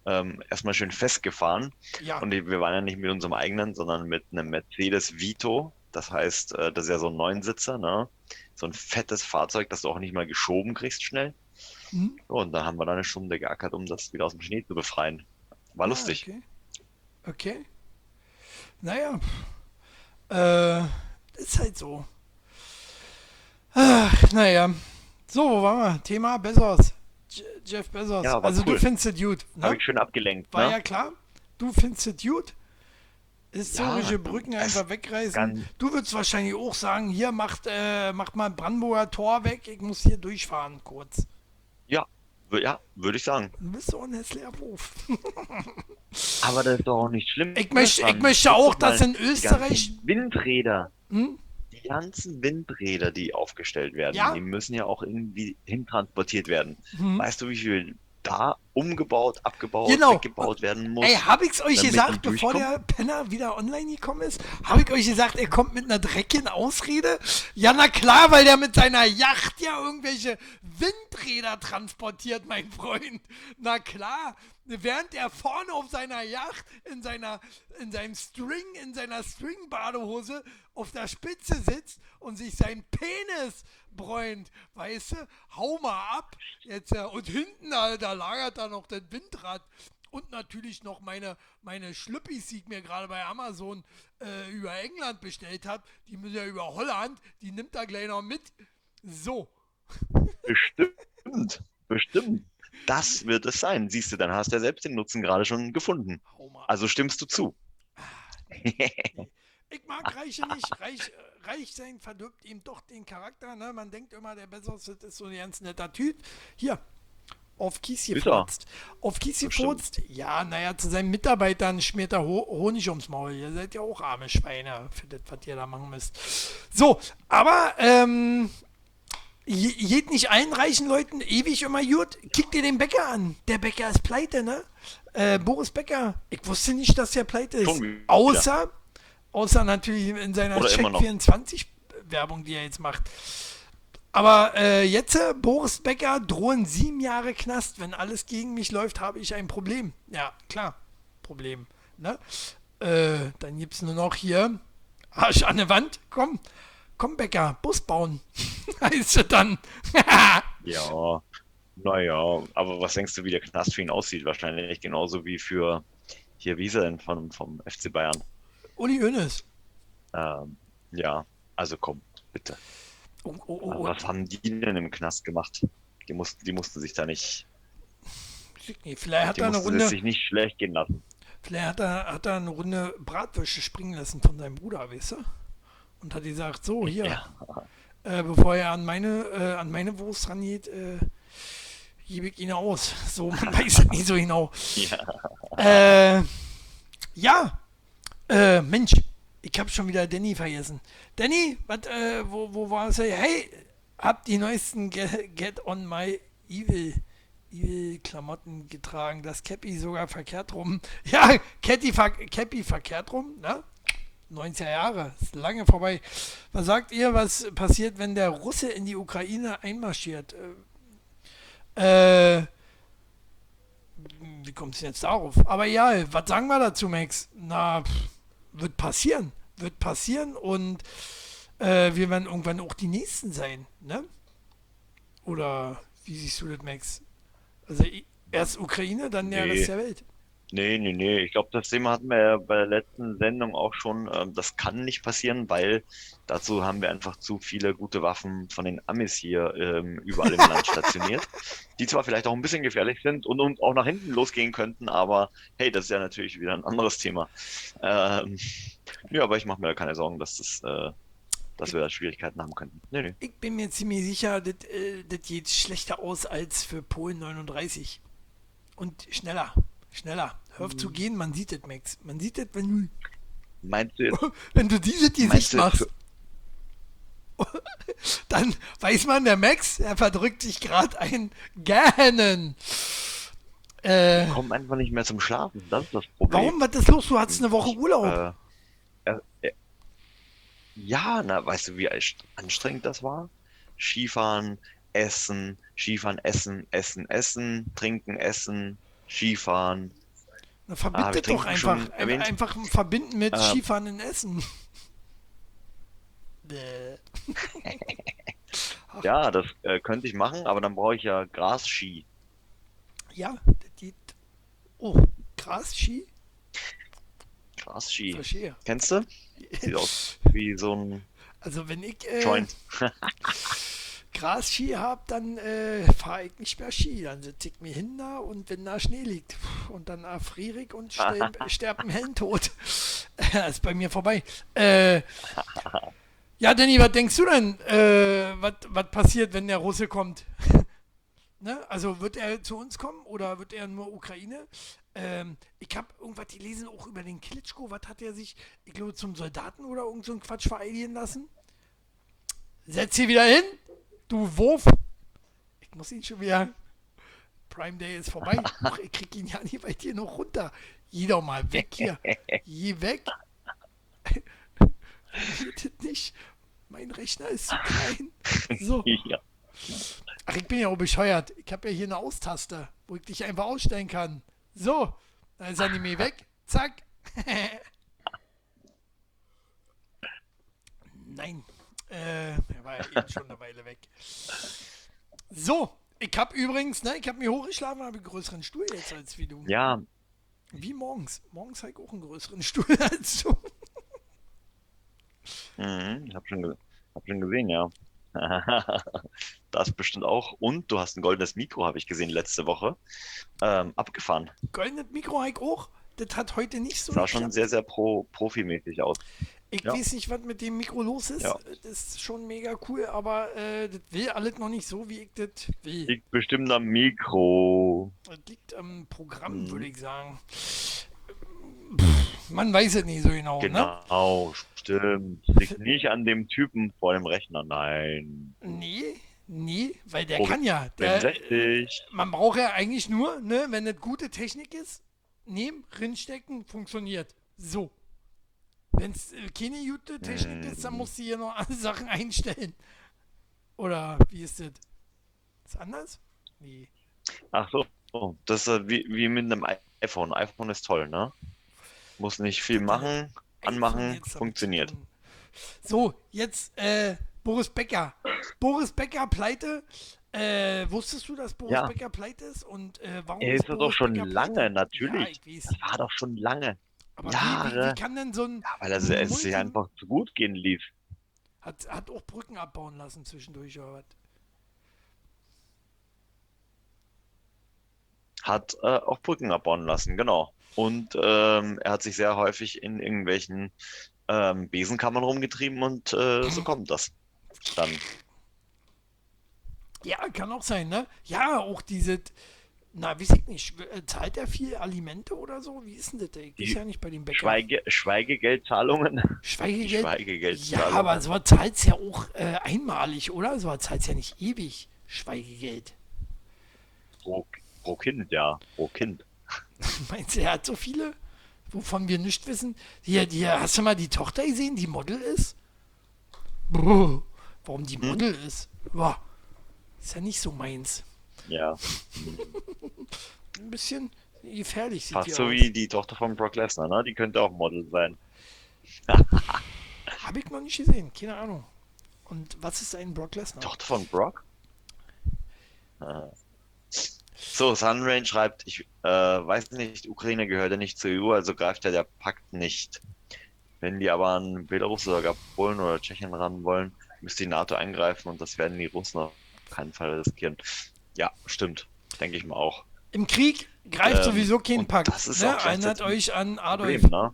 Ähm, erstmal schön festgefahren. Ja. Und wir waren ja nicht mit unserem eigenen, sondern mit einem Mercedes Vito. Das heißt, äh, das ist ja so ein Neunsitzer, ne? So ein fettes Fahrzeug, das du auch nicht mal geschoben kriegst schnell. Hm? So, und da haben wir dann eine Stunde geackert, um das wieder aus dem Schnee zu befreien. War Ah, lustig. Okay. Okay. Naja. Äh, ist halt so. Ach, naja. So, wo waren wir? Thema Bezos. Je- Jeff Bezos. Ja, also du cool. findest es gut. Habe Ne? ich schön abgelenkt, War ne? ja klar. Du findest es gut. Historische Ja, Brücken einfach wegreißen. Du würdest wahrscheinlich auch sagen, hier macht, äh, macht mal Brandenburger Tor weg, ich muss hier durchfahren kurz. Ja, wür- ja, würde ich sagen. Du bist so ein hässlicher Beruf. Aber das ist doch auch nicht schlimm. Ich möchte- ich möchte auch, dass in die Österreich- ganzen Windräder, Hm? die ganzen Windräder, die aufgestellt werden, Ja. die müssen ja auch irgendwie hintransportiert werden. Hm. Weißt du, wie viel da umgebaut, abgebaut, Genau. weggebaut werden muss? Ey, hab ich's euch gesagt, bevor der? Penner wieder online gekommen ist? Hab ich euch gesagt, er kommt mit einer dreckigen Ausrede? Ja, na klar, weil der mit seiner Yacht ja irgendwelche Windräder transportiert, mein Freund. Na klar, während er vorne auf seiner Yacht in seiner, in seinem String, in seiner String-Badehose auf der Spitze sitzt und sich sein Penis bräunt, weißt du, hau mal ab. Jetzt, äh, und hinten, da, da lagert da noch das Windrad. Und natürlich noch meine, meine Schlüppis, die ich mir gerade bei Amazon äh, über England bestellt habe. Die müssen ja über Holland. Die nimmt er gleich noch mit. So. Bestimmt, bestimmt. Das wird es sein. Siehst du, dann hast du ja selbst den Nutzen gerade schon gefunden. Also stimmst du zu. Ich mag Reiche nicht. Reich, reich sein verdirbt ihm doch den Charakter. Ne? Man denkt immer, der Bezos ist so ein ganz netter Typ. Hier, auf Kies er. gefurzt. Auf Kies gefurzt. Ja, naja, zu seinen Mitarbeitern schmiert er Ho Honig ums Maul. Ihr seid ja auch arme Schweine für das, was ihr da machen müsst. So, aber, ähm, geht nicht allen reichen Leuten ewig immer gut. Kick dir den Bäcker an. Der Bäcker ist pleite, ne? Äh, Boris Becker. Ich wusste nicht, dass der pleite ist. Schon wieder. Außer, natürlich in seiner Oder immer noch. Check24-Werbung, die er jetzt macht. Aber äh, jetzt, äh, Boris Becker, drohen sieben Jahre Knast. Wenn alles gegen mich läuft, habe ich ein Problem. Ja, klar, Problem. Ne? Äh, dann gibt es nur noch hier Arsch an der Wand. Komm, komm Becker, Bus bauen. heißt es dann. Ja, naja, aber was denkst du, wie der Knast für ihn aussieht? Wahrscheinlich genauso wie für hier, wie ist er denn vom, vom FC Bayern? Uli Hoeneß. Ähm, ja, also komm, bitte. Oh, oh, oh, oh. Was haben die denn im Knast gemacht? Die mussten, die mussten sich da nicht, Nee, vielleicht hat die er eine Runde, sich nicht schlecht gehen lassen. vielleicht hat er, hat er eine Runde Bratwürsche springen lassen von seinem Bruder, weißt du? Und hat gesagt, so hier, Ja. äh, bevor er an meine, äh, an meine Wurst rangeht, äh, gebe ich ihn aus. So, man weiß es nicht so genau. Ja. Äh, ja, äh, Mensch, ich habe schon wieder Danny vergessen. Danny, was, äh, wo, wo war es? Hey, hab die neuesten Get, Get on My Evil, Klamotten getragen. Das Cappy sogar verkehrt rum. Ja, Cappy, ver Cappy verkehrt rum, ne? 90er Jahre, ist lange vorbei. Was sagt ihr, was passiert, wenn der Russe in die Ukraine einmarschiert? Äh, äh wie kommt es jetzt darauf? Aber ja, was sagen wir dazu, Max? Na, pff, wird passieren. Wird passieren und äh, wir werden irgendwann auch die Nächsten sein, ne? Oder wie siehst du das, Max? Also erst Ukraine, dann der Nee. Rest der Welt. Nee, nee, nee. Ich glaube, das Thema hatten wir ja bei der letzten Sendung auch schon. Ähm, das kann nicht passieren, weil dazu haben wir einfach zu viele gute Waffen von den Amis hier ähm, überall im Land stationiert, die zwar vielleicht auch ein bisschen gefährlich sind und, und auch nach hinten losgehen könnten, aber hey, das ist ja natürlich wieder ein anderes Thema. Ähm, ja, aber ich mache mir da keine Sorgen, dass das, äh, dass wir da Schwierigkeiten haben könnten. Nee, nee. Ich bin mir ziemlich sicher, das äh, das geht schlechter aus als für Polen 39. Und schneller. Schneller. Hör auf zu Hm. gehen, man sieht das, Max. Man sieht das, wenn du, Meinst du jetzt, wenn du diese die Meinst Sicht du machst. dann weiß man, der Max, er verdrückt sich gerade ein Gähnen. Äh, Komm einfach nicht mehr zum Schlafen. Das ist das Problem. warum? Was ist los? Du hattest eine Woche Urlaub. Äh, äh, äh, ja, na, weißt du, wie anstrengend das war? Skifahren, Essen, Skifahren, Essen, Essen, Essen, Trinken, Essen, Skifahren. Na, Ah, verbindet doch trinken einfach, einfach verbinden mit Ähm. Skifahren in Essen. Ja, das äh, könnte ich machen, aber dann brauche ich ja Grasski. ja, das geht. Oh, krass, Ski? Grasski. Verstehe. Kennst du? Sieht aus wie so ein Also wenn ich äh, Joint. Gras-Ski habe, dann äh, fahre ich nicht mehr Ski. Dann sitze ich mir hin da und wenn da Schnee liegt und dann erfriere ich und sterbe sterb einen Hellentod. das ist bei mir vorbei. Äh, ja, Danny, was denkst du denn, äh, was passiert, wenn der Russe kommt? ne? Also wird er zu uns kommen oder wird er nur Ukraine? Ähm, ich habe irgendwas gelesen, auch über den Klitschko. Was hat er sich, ich glaube, zum Soldaten oder irgend so einen Quatsch vereidigen lassen? Setz sie wieder hin, du Wurf. Ich muss ihn schon wieder. Prime Day ist vorbei. Ach, ich krieg ihn ja nicht weit hier noch runter. Geh doch mal weg hier. Geh weg. Das nicht. Mein Rechner ist zu klein. So. Ja. Ach, ich bin ja auch bescheuert. Ich habe ja hier eine Austaste, wo ich dich einfach ausstellen kann. So. Dann ist mehr weg. Zack. Nein. Äh, er war ja eben schon eine Weile weg. So. Ich habe übrigens, ne, ich habe mir hochgeschlafen, habe einen größeren Stuhl jetzt als wie du. ja, Wie morgens. Morgens habe ich auch einen größeren Stuhl als du. Mhm, hab schon, ge hab schon gesehen, ja. Das bestimmt auch. Und du hast ein goldenes Mikro, habe ich gesehen letzte Woche. Ähm, abgefahren. Goldenes Mikro habe ich auch. Das hat heute nicht so Sah schon sehr, sehr pro profimäßig aus. Ich Ja. weiß nicht, was mit dem Mikro los ist. Ja. Das ist schon mega cool, aber äh, das will alles noch nicht so, wie ich das will. Liegt bestimmt am Mikro. Das liegt am Programm, Mhm. würde ich sagen. Man weiß es nicht so genau, ne? Genau, stimmt. Liegt nicht an dem Typen vor dem Rechner, nein. Nee, nee, weil der Oh, kann ja. Der, 65. man braucht ja eigentlich nur, ne, wenn das gute Technik ist, nehmen, rinstecken, funktioniert. So. Wenn es äh, keine gute Technik ist, dann Mhm. musst du hier noch alle Sachen einstellen. Oder wie ist das? Ist anders? Nee. Ach so, das ist wie, wie mit einem iPhone. iPhone ist toll, ne? Muss nicht viel machen, anmachen, funktioniert. So, jetzt äh, Boris Becker. Boris Becker pleite. Äh, wusstest du, dass Boris Ja. Becker pleite ist? Und äh, warum Er ist doch Boris schon Becker lange, pleite? natürlich. Ja. Das war doch schon lange. Aber wie, wie, Jahre. wie kann denn so ein. Ja, weil er es es sich einfach zu gut gehen lief. Hat, hat auch Brücken abbauen lassen zwischendurch, oder was? Hat äh, auch Brücken abbauen lassen, genau. Und ähm, er hat sich sehr häufig in irgendwelchen ähm, Besenkammern rumgetrieben und äh, so kommt das. Dann. Ja, kann auch sein, ne? Ja, auch diese. Na, weiß ich nicht. äh, Zahlt er viel Alimente oder so? Wie ist denn das? Ich weiß ja nicht bei dem Bäcker. Schweige Schweigegeldzahlungen. Schweigegeld. Ja, Schweigegeldzahlungen. aber so zahlt es ja auch äh, einmalig, oder? So zahlt es ja nicht ewig. Schweigegeld. Pro, pro Kind, ja. Pro Kind. Meinst du, er hat so viele, wovon wir nicht wissen? Hier, hier, hast du mal die Tochter gesehen, die Model ist? Brr, warum die Model ist? Boah, ist ja nicht so meins. Ja. Ein bisschen gefährlich sieht Fast die so aus. wie die Tochter von Brock Lesnar, ne? Die könnte auch Model sein. Habe ich noch nicht gesehen, keine Ahnung. Und was ist ein Brock Lesnar? Tochter von Brock? Ah. So, Sunrain schreibt, ich äh, weiß nicht, Ukraine gehört ja nicht zur EU, also greift ja der Pakt nicht. Wenn die aber an Belarus oder gar Polen oder Tschechien ran wollen, müsste die NATO eingreifen und das werden die Russen auf keinen Fall riskieren. Ja, stimmt. Denke ich mal auch. Im Krieg greift Ähm, sowieso kein Pakt. das ist ne? auch Erinnert euch an Adolf. Problem,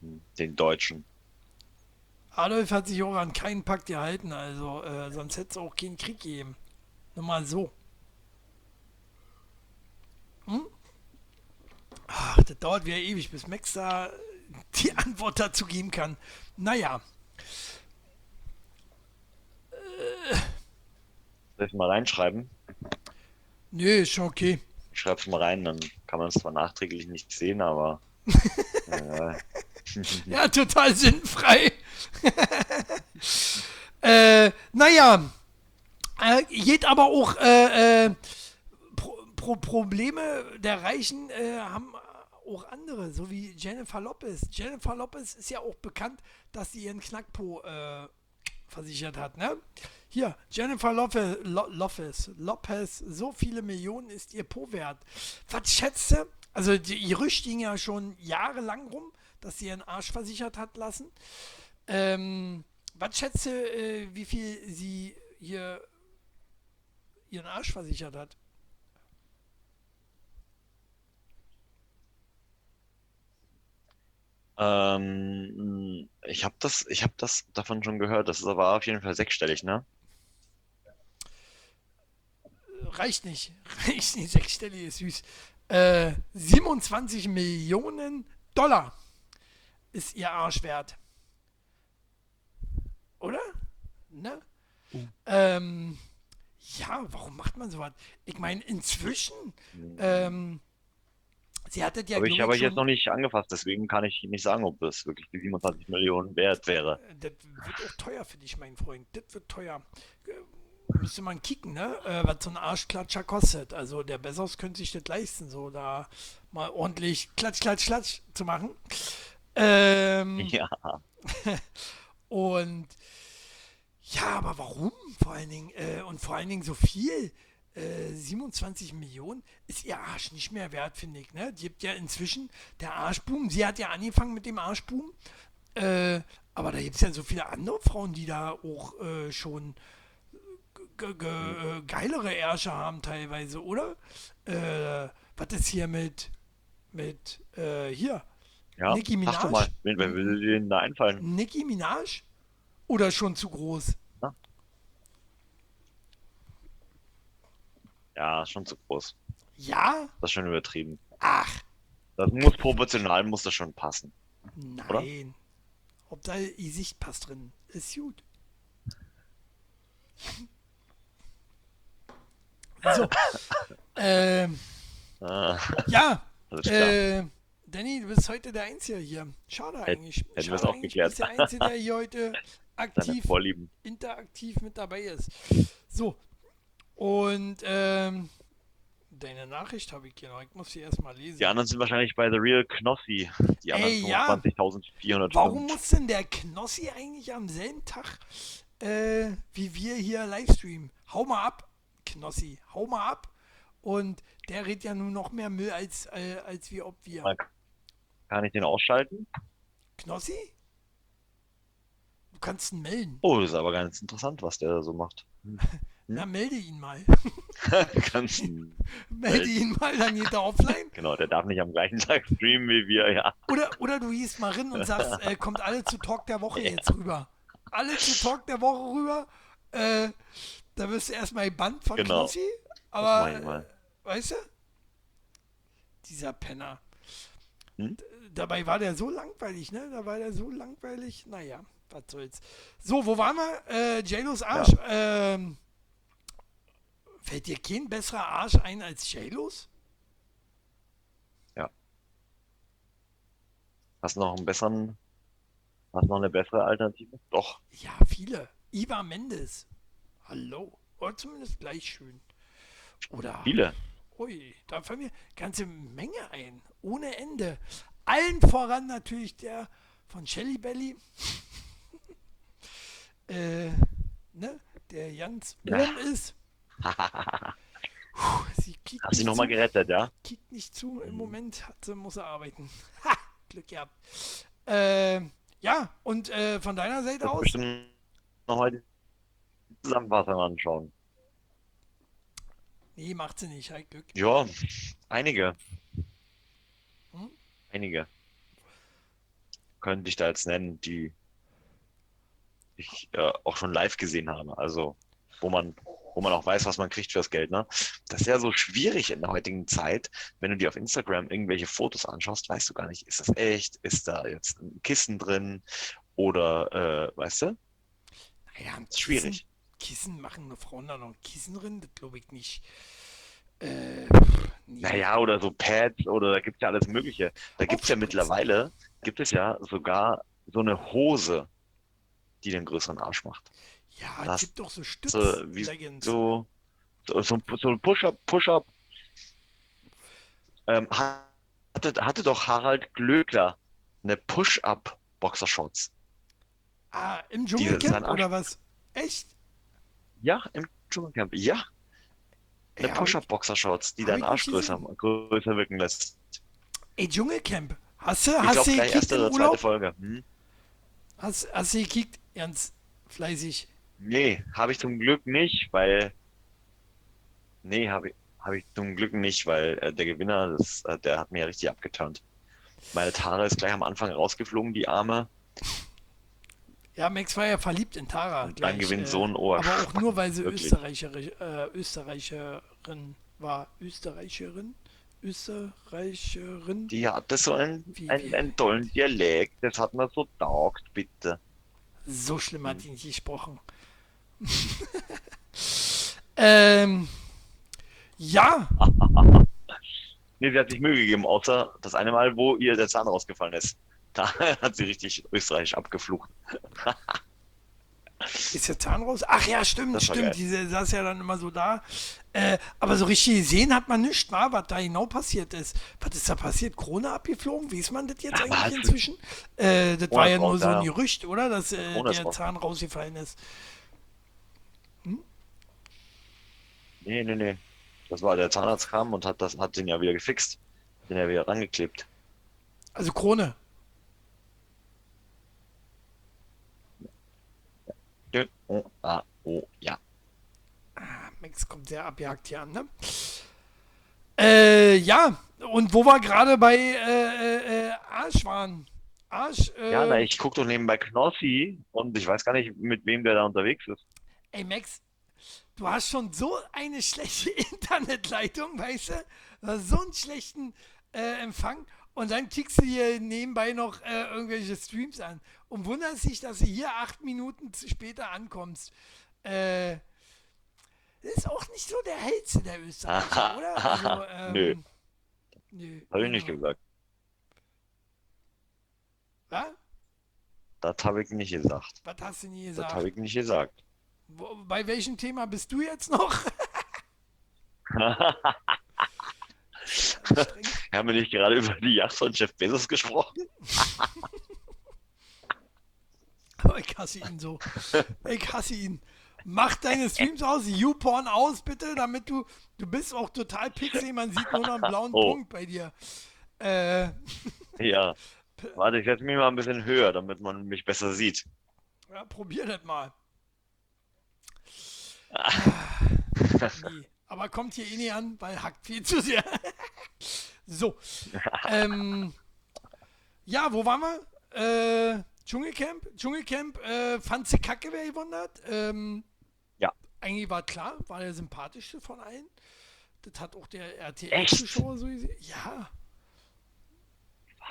ne? Den Deutschen. Adolf hat sich auch an keinen Pakt gehalten, also äh, sonst hätte es auch keinen Krieg gegeben. Nur mal so. Hm? Ach, das dauert wieder ewig, bis Max da die Antwort dazu geben kann. Naja. Äh. Soll ich mal reinschreiben? Nö, ist schon okay. Ich schreibe mal rein, dann kann man es zwar nachträglich nicht sehen, aber. äh. ja, total sinnfrei. äh, naja, äh, geht aber auch äh, äh, Pro Pro Probleme der Reichen äh, haben auch andere, so wie Jennifer Lopez. Jennifer Lopez ist ja auch bekannt, dass sie ihren Knackpo äh, versichert hat, ne? Hier, Jennifer Lopez, Lo Lopez, Lopez, so viele Millionen ist ihr Po wert. Was schätzt du? Also die Gerücht ging ja schon jahrelang rum, dass sie ihren Arsch versichert hat lassen. Ähm, was schätzt du, äh, wie viel sie hier ihren Arsch versichert hat? ähm, ich habe das, ich habe das davon schon gehört. Das ist aber auf jeden Fall sechsstellig, ne? Reicht nicht. Reicht nicht. Sechsstellig ist süß. Äh, 27 Millionen Dollar ist ihr Arsch wert. Oder? Ne? Ähm, ja, warum macht man sowas? Ich meine, inzwischen, ähm, sie hatte ja, Aber ich habe ich jetzt noch nicht angefasst, deswegen kann ich nicht sagen, ob das wirklich die 27 Millionen wert wäre. Das wird auch teuer für dich, mein Freund. Das wird teuer. Äh, Müsste man kicken, ne? Äh, was so ein Arschklatscher kostet. Also der Bessos könnte sich das leisten, so da mal ordentlich klatsch, klatsch, klatsch zu machen. Ähm, Ja, und ja, aber warum vor allen Dingen? Äh, und vor allen Dingen so viel? Äh, 27 Millionen ist ihr Arsch nicht mehr wert, finde ich. Ne? Die gibt ja inzwischen der Arschboom. Sie hat ja angefangen mit dem Arschboom. Äh, aber da gibt es ja so viele andere Frauen, die da auch äh, schon äh, geilere Ärsche haben teilweise, oder? Äh, was ist hier mit mit hier ja. Nicki Sag doch Minaj? mal, wen, wer will dir denn da einfallen? Nicki Minaj? Oder schon zu groß? Ja, ist schon zu groß. Ja? Das ist schon übertrieben. Ach, Das muss proportional, muss das schon passen. Oder? nein. Ob da die Sicht passt drin. Ist gut. So. ähm, Ah, ja, äh, Danny, du bist heute der Einzige hier. Schade eigentlich. hätten wir es auch geklärt. Du bist der Einzige, der hier heute aktiv interaktiv mit dabei ist. So. Und ähm, deine Nachricht habe ich noch. Ich muss sie erstmal lesen. Die anderen sind wahrscheinlich bei The Real Knossi. Die anderen Ey, ja. 25.405. Warum muss denn der Knossi eigentlich am selben Tag äh, wie wir hier Livestreamen? Hau mal ab, Knossi. Hau mal ab. Und der redet ja nur noch mehr Müll als, äh, als wie ob wir. Kann ich den ausschalten? Knossi? Du kannst ihn melden. Oh, das ist aber ganz interessant, was der da so macht. Na, melde ihn mal. Ganz, melde ihn mal, dann geht er offline. genau, der darf nicht am gleichen Tag streamen wie wir, ja. Oder, oder du gehst mal rein und sagst, äh, kommt alle zu Talk der Woche jetzt rüber. Alle zu Talk der Woche rüber. Äh, da wirst du erstmal gebannt von Genau. Knossi. Aber, äh, weißt du? Dieser Penner. Hm? Dabei war der so langweilig, ne? Da war der so langweilig. Naja, was soll's. So, wo waren wir? Äh, JLo's Arsch. Ähm, fällt dir kein besserer Arsch ein als JLo's? Hast du noch einen besseren, hast du noch eine bessere Alternative? Doch. Ja, viele. Iva Mendes. Hallo. Oder zumindest gleich schön. Oder. Viele. Ui, da fallen mir ganze Menge ein. Ohne Ende. Allen voran natürlich der von Shelly Belly. Äh, ne? Der ganz Ja. oben ist. Puh, sie kickt Hast nicht nochmal gerettet, ja? Kickt nicht zu. Im Moment hat sie, muss sie arbeiten. Ha! Glück gehabt. Äh, ja, und äh, von deiner Seite Das aus? bestimmt noch die Zusammenfassung anschauen. Nee, macht sie nicht. Halt Glück. Ja, einige. Hm? Einige. Könnte ich da jetzt nennen, die ich äh, auch schon live gesehen habe. Also, wo man, wo man auch weiß, was man kriegt fürs Geld, ne? Das ist ja so schwierig in der heutigen Zeit, wenn du dir auf Instagram irgendwelche Fotos anschaust, weißt du gar nicht, ist das echt? Ist da jetzt ein Kissen drin? Oder, äh, weißt du? Naja, Ist schwierig. Kissen machen eine Frauen da noch Kissen drin? Das glaube ich nicht. Äh. Naja, oder so Pads oder da gibt es ja alles Mögliche. Da gibt es ja mittlerweile, gibt es ja sogar so eine Hose, die den größeren Arsch macht. Ja, es Das- gibt doch so So, wie, so, so, so, so ein Push-Up, Push-Up. Ähm, hatte, hatte doch Harald Glöckler eine Push-Up-Boxershorts. Ah, im Dschungelcamp oder was? Echt? Ja, im Dschungelcamp. Ja, eine Ja, Push-Up-Boxershorts, die deinen Arsch größer, größer wirken lässt. Ey, Dschungelcamp. Hast du, Ich hast glaube, du gleich erste oder zweite? Folge. Hm? Hast, hast du gekickt? Ernst, fleißig. Nee, habe ich zum Glück nicht, weil. Nee, habe ich, hab ich zum Glück nicht, weil äh, der Gewinner, das, äh, der hat mir ja richtig abgeturnt. Meine Tara ist gleich am Anfang rausgeflogen, die Arme. Ja, Max war ja verliebt in Tara. Und dann gleich, gewinnt äh, so ein Ohr. Aber auch nur, weil sie. Österreicherin, äh, Österreicherin war. Österreicherin? Österreicherin? Die hatte so einen, Wie- einen, einen tollen Dialekt, das hat mir so taugt, bitte. So schlimm hat die nicht gesprochen. ähm, ja, Nee, sie hat sich Mühe gegeben, außer das eine Mal, wo ihr der Zahn rausgefallen ist. Da hat sie richtig österreichisch abgeflucht. ist der Zahn raus? Ach ja, stimmt, stimmt. Diese saß ja dann immer so da. Äh, aber so richtig gesehen hat man nicht, war, was da genau passiert ist. Was ist da passiert? Krone abgeflogen? Wie ist man das jetzt Ja, eigentlich was? inzwischen? Äh, das Krone war ja nur so ein. Gerücht, oder? Dass äh, der. Zahn rausgefallen ist. Nee, nee, nee. Das war, der Zahnarzt kam und hat das, hat den ja wieder gefixt. Den ja wieder rangeklebt. Also Krone. Dö, Oh, ah, oh, ja. Max kommt sehr abjagt hier an, ne? Äh, ja, und wo wir gerade bei äh, äh, äh, Arsch waren. Arsch, äh, Ja, na, ich guck doch nebenbei Knossi und ich weiß gar nicht, mit wem der da unterwegs ist. ey Max, du hast schon so eine schlechte Internetleitung, weißt du? So einen schlechten äh, Empfang und dann klickst du hier nebenbei noch äh, irgendwelche Streams an und wunderst dich, dass du hier acht Minuten später ankommst. Äh, das ist auch nicht so der hellste der Österreicher, oder? Also, ähm, Nö. Nö. Habe ich nicht genau. gesagt. Was? Das habe ich nicht gesagt. Was hast du nie Das gesagt? habe ich nicht gesagt. Wo, bei welchem Thema bist du jetzt noch? Haben wir nicht gerade über die Yacht von Jeff Bezos gesprochen? Aber ich hasse ihn so. Ich hasse ihn. Mach deine Streams aus, YouPorn aus, bitte, damit du, du bist auch total pixel, man sieht nur noch einen blauen Oh. Punkt bei dir. Äh, Ja. Warte, ich setze mich mal ein bisschen höher, damit man mich besser sieht. ja, probier das mal. Nee. Aber kommt hier eh nicht an, weil hackt viel zu sehr. so. Ähm, ja, wo waren wir? Äh, Dschungelcamp. Dschungelcamp äh, fand sie kacke, wer gewundert. Ähm, Ja. Eigentlich war klar, war der sympathischste von allen. Das hat auch der? RTL-Zuschauer so gesehen. Ja,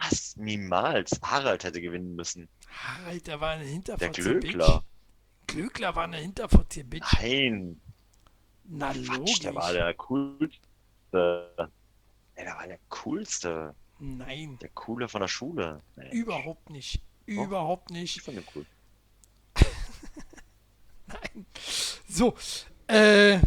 Was? Niemals. Harald hätte gewinnen müssen. Harald, der war eine Der Hinterfotze Glöckler. Glöckler war eine Hinterfotze Bitch. Nein. Na Quatsch, logisch. der war der coolste. Ey, der war der coolste. Nein, Der coole von der Schule. Nee, überhaupt nicht. Überhaupt ich nicht. fand den cool. Nein. So, äh,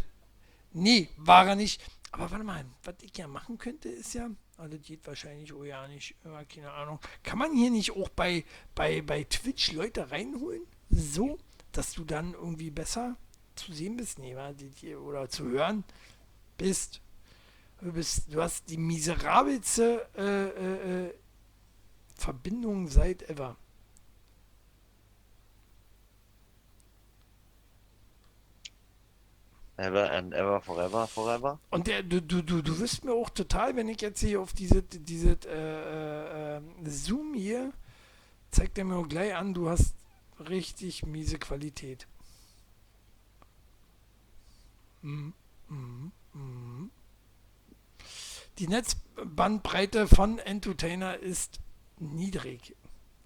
nee, war er nicht. Aber warte mal, was ich ja machen könnte, ist ja, also das geht wahrscheinlich oh ja nicht, äh, keine Ahnung. Kann man hier nicht auch bei, bei, bei Twitch Leute reinholen? So, dass du dann irgendwie besser zu sehen bist? Nee, oder zu hören bist. Du bist, du hast die miserabelste äh, äh, äh, Verbindung seit ever. Ever and ever, forever, forever. Und der, du, du, du, du wirst mir auch total, wenn ich jetzt hier auf diese, diese äh, äh, Zoom hier, zeigt er mir auch gleich an, du hast richtig miese Qualität. Mhm. Mhm. Mhm. Die Netzbandbreite von Entertainer ist niedrig.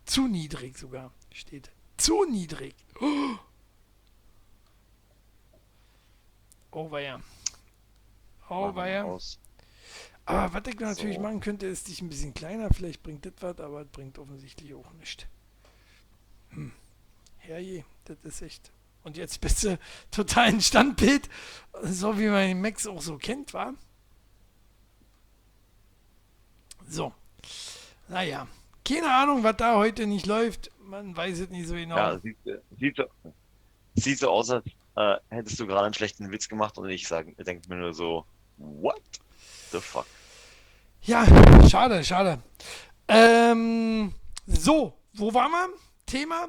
Zu niedrig sogar, steht. Zu niedrig. Oh, weia. Oh, weia. Aber was ich natürlich so. machen könnte, ist dich ein bisschen kleiner. Vielleicht bringt das was, aber es bringt offensichtlich auch nichts. Hm. Herrje, das ist echt. Und jetzt bist du total ein Standbild, so wie man den Max auch so kennt, war. So. Naja. Keine Ahnung, was da heute nicht läuft. Man weiß es nicht so genau. Ja, sieht, sieht, sieht so aus, als äh, hättest du gerade einen schlechten Witz gemacht und ich denke mir nur so, what the fuck? Ja, schade, schade. Ähm, so, wo waren wir? Thema?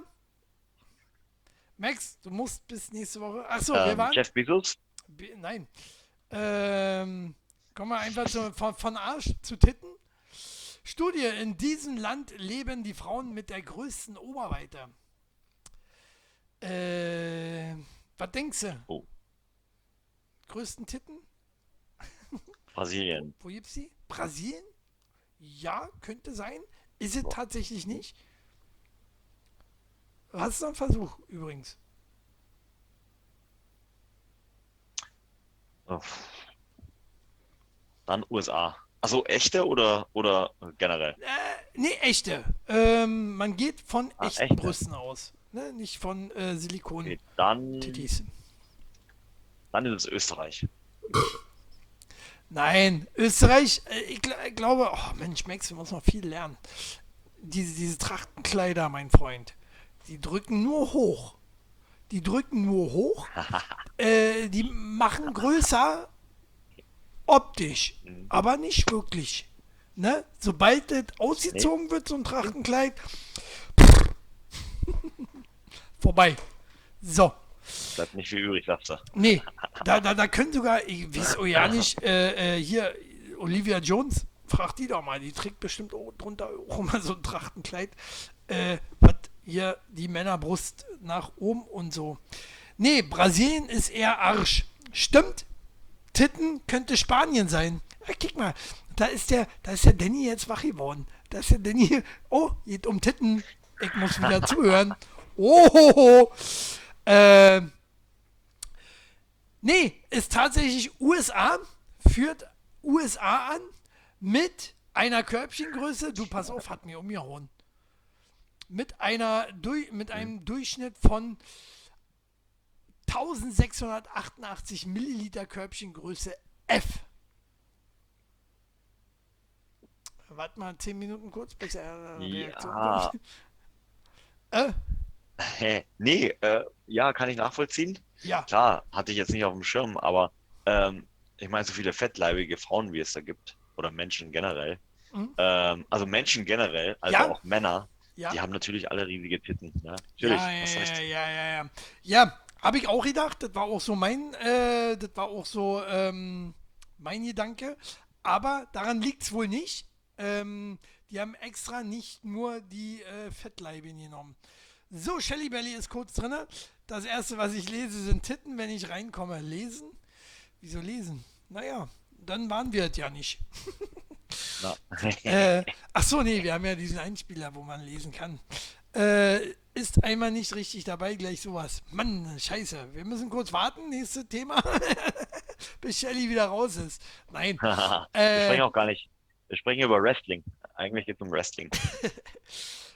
Max, du musst bis nächste Woche. Achso, ähm, wir waren. Jeff Bezos? Be nein. Ähm, kommen wir einfach zu, von, von Arsch zu Titten. Studie: In diesem Land leben die Frauen mit der größten Oberweite. Äh, was denkst du? Oh. Größten Titten? Brasilien. Wo, gibt's die? Brasilien? Ja, könnte sein. Ist es tatsächlich nicht. Hast du einen Versuch übrigens? Oh. Dann USA. Also echte oder, oder generell? Äh, nee, echte. Ähm, man geht von ah, echten echte? Brüsten aus. Ne? Nicht von äh, Silikon. Okay, dann, dann ist es Österreich. Nein, Österreich, äh, ich, ich, glaube, oh Mensch, Max, du musst noch viel lernen. Diese, diese Trachtenkleider, mein Freund, die drücken nur hoch. Die drücken nur hoch. äh, die machen größer optisch, mhm. aber nicht wirklich. Ne? Sobald das ausgezogen nee. wird, so ein Trachtenkleid, vorbei. So. Bleibt nicht viel übrig, sagst du. Nee, da, da, da können sogar, ich weiß auch ja nicht, äh, äh, hier, Olivia Jones, frag die doch mal, die trägt bestimmt auch drunter auch immer so ein Trachtenkleid, äh, was hier die Männerbrust nach oben und so. Nee, Brasilien ist eher Arsch. Stimmt, Titten könnte Spanien sein. Ja, guck mal, da ist der, da ist der Danny jetzt wach geworden. Da ist der Danny, oh, geht um Titten. Ich muss wieder zuhören. Oh, äh, nee, ist tatsächlich USA, führt USA an mit einer Körbchengröße, du pass auf, hat mir umgehauen, mit einer, mit einem Durchschnitt von 1688 Milliliter Körbchengröße F. Warte mal 10 Minuten kurz, bis er Reaktion ja. äh? Nee, äh, ja, kann ich nachvollziehen. Ja. Klar, hatte ich jetzt nicht auf dem Schirm, aber ähm, ich meine, so viele fettleibige Frauen, wie es da gibt, oder Menschen generell. Mhm. Ähm, also Menschen generell, also ja. auch Männer, ja. die haben natürlich alle riesige Titten. Ne? Natürlich. Ja, ja, ja, ja, ja, habe ich auch gedacht. Das war auch so mein, äh, das war auch so ähm, mein Gedanke. Aber daran liegt es wohl nicht. Ähm, die haben extra nicht nur die äh, Fettleibe genommen. So, Shelly Belly ist kurz drin. Das erste, was ich lese, sind Titten, wenn ich reinkomme. Lesen? Wieso lesen? Naja, dann waren wir es ja nicht. äh, ach so, nee, wir haben ja diesen Einspieler, wo man lesen kann. Äh, ist einmal nicht richtig dabei, gleich sowas. Mann, scheiße. Wir müssen kurz warten, nächstes Thema, bis Shelly wieder raus ist. Nein. äh, wir sprechen auch gar nicht. Wir sprechen über Wrestling. Eigentlich geht es um Wrestling.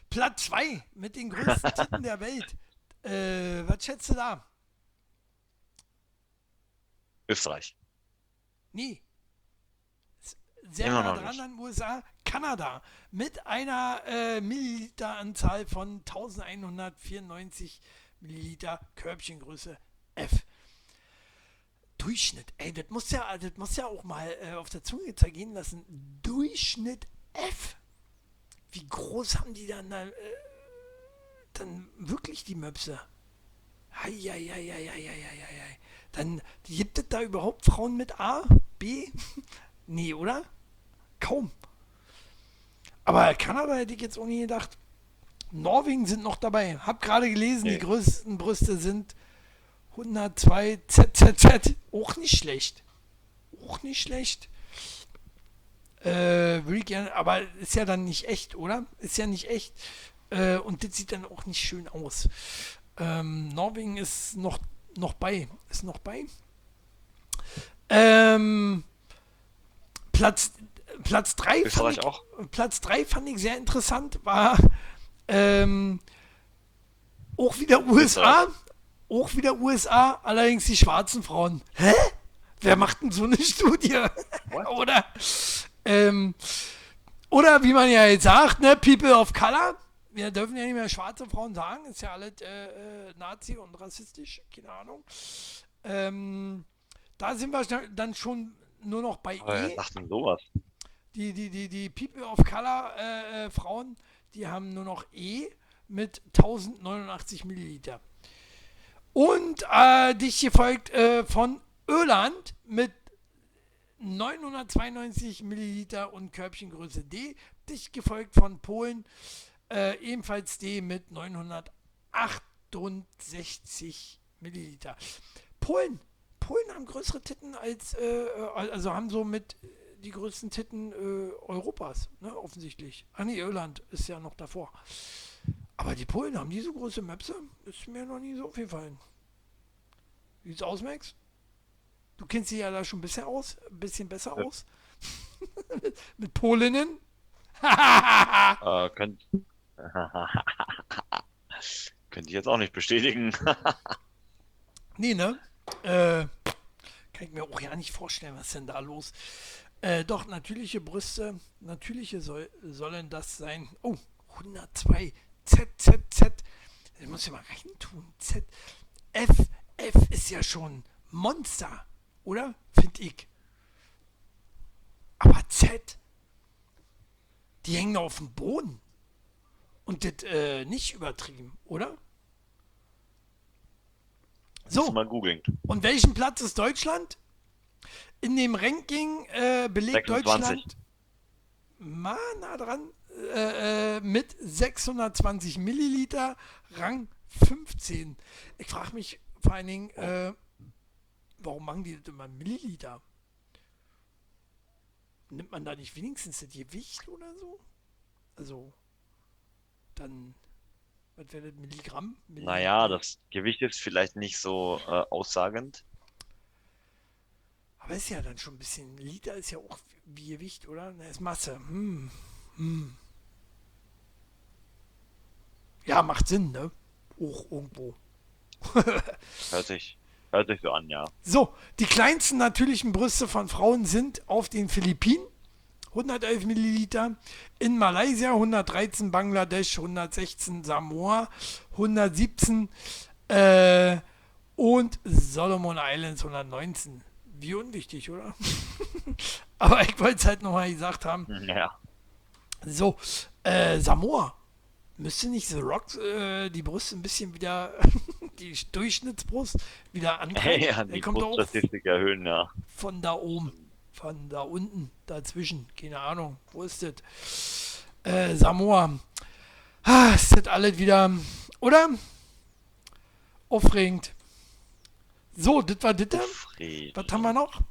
Platz 2 mit den größten Titten der Welt. Äh, was schätzt du da? Österreich. Nee. Sehr nah dran an USA. Kanada mit einer äh, Milliliteranzahl von 1194 Milliliter Körbchengröße F. Durchschnitt, ey, das muss ja, das muss ja auch mal äh, auf der Zunge zergehen lassen. Durchschnitt F wie groß haben die dann, äh, dann wirklich die Möpse? Eieieiei. Dann gibt es da überhaupt Frauen mit A, B? nee, oder? Kaum. Aber Kanada hätte ich jetzt auch nie gedacht. Norwegen sind noch dabei. Hab gerade gelesen, nee. die größten Brüste sind 102 ZZZ. Auch nicht schlecht. Auch nicht schlecht. Äh, würde ich gerne, aber ist ja dann nicht echt, oder? Ist ja nicht echt. Äh, und das sieht dann auch nicht schön aus. Ähm, Norwegen ist noch, noch bei. Ist noch bei? Ähm, Platz, Platz 3 fand, ich- auch? Platz drei fand ich sehr interessant, war ähm, auch wieder USA. Auch wieder USA, allerdings die schwarzen Frauen. Hä? Wer macht denn so eine Studie? What? oder, ähm, oder wie man ja jetzt sagt, ne, People of Color. Wir dürfen ja nicht mehr schwarze Frauen sagen, ist ja alles äh, äh, Nazi und rassistisch, keine Ahnung. Ähm, da sind wir dann schon nur noch bei Aber E. sagt denn sowas? Die, die, die, die People of Color äh, äh, Frauen, die haben nur noch E mit 1089 Milliliter. Und äh, dicht gefolgt äh, von Irland mit 992 Milliliter und Körbchengröße D. Dicht gefolgt von Polen, äh, ebenfalls D mit 968 Milliliter. Polen, Polen haben größere Titten als, äh, äh, also haben so mit äh, die größten Titten äh, Europas, ne, offensichtlich. Ah Irland ist ja noch davor. Aber die Polen haben die so große Möpse? Ist mir noch nie so aufgefallen. Wie sieht's aus, Max? Du kennst sie ja da schon ein bisschen aus, ein bisschen besser Ja. aus. Mit Polinnen? Äh, könnt, könnte ich jetzt auch nicht bestätigen. Nee, ne? Äh, kann ich mir auch ja nicht vorstellen, was denn da los? Äh, doch, natürliche Brüste, natürliche soll, sollen das sein. Oh, 102. Z, Z, Z. Ich muss ja mal reintun. Z. F, F ist ja schon Monster, oder? Find ich. Aber Z, die hängen auf dem Boden. Und das äh, nicht übertrieben, oder? So. Mal googeln. und welchen Platz ist Deutschland? In dem Ranking äh, belegt 26. Deutschland mal nah dran äh, äh, mit 620 Milliliter, Rang 15. Ich frage mich vor allen Dingen, äh, warum machen die das immer Milliliter? Nimmt man da nicht wenigstens das Gewicht oder so? Also, dann, was wäre das, Milligramm? Milliliter? Naja, das Gewicht ist vielleicht nicht so äh, aussagend. Aber ist ja dann schon ein bisschen. Liter ist ja auch wie Gewicht, oder? Na, ist Masse. Hm. Hm. Ja, macht Sinn, ne? Auch irgendwo. Hört sich, hört sich so an, ja. So, die kleinsten natürlichen Brüste von Frauen sind auf den Philippinen 111 Milliliter, in Malaysia 113, Bangladesch 116, Samoa 117 äh, und Solomon Islands 119. Wie unwichtig, oder? Aber ich wollte es halt nochmal gesagt haben. Ja. So, äh, Samoa. Müsste nicht The Rock äh, die Brust ein bisschen wieder, die Durchschnittsbrust wieder antreiben? ja, die Bruststatistik erhöhen, ja. von da oben, von da unten, dazwischen, keine Ahnung, wo ist das? Äh, Samoa. Ah, ist das alles wieder, oder? Aufregend. So, das war das. Was haben wir noch?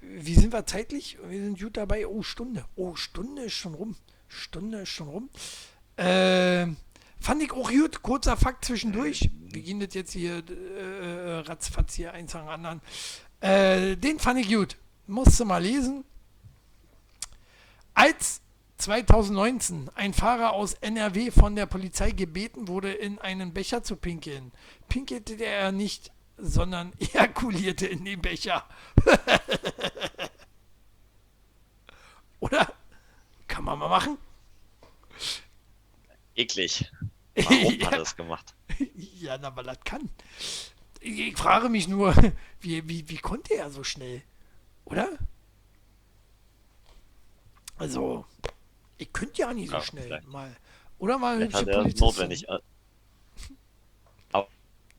Wie sind wir zeitlich? Wir sind gut dabei. Oh, Stunde. Oh, Stunde ist schon rum. Stunde ist schon rum. Äh, fand ich auch gut. Kurzer Fakt zwischendurch. Wir gehen das jetzt hier äh, ratzfatz hier eins nach anderen. Äh, den fand ich gut. Musste mal lesen. Als 2019 ein Fahrer aus NRW von der Polizei gebeten wurde, in einen Becher zu pinkeln, pinkelte er nicht, sondern ejakulierte in den Becher. Oder? Kann man mal machen? Eklig. Warum ja, hat er das gemacht? ja, na, weil er kann. Ich, ich frage mich nur, wie, wie, wie konnte er so schnell? Oder? Also, ich könnte ja nicht so Ja, schnell vielleicht. mal. Oder mal Vielleicht hat er das notwendig. Äh,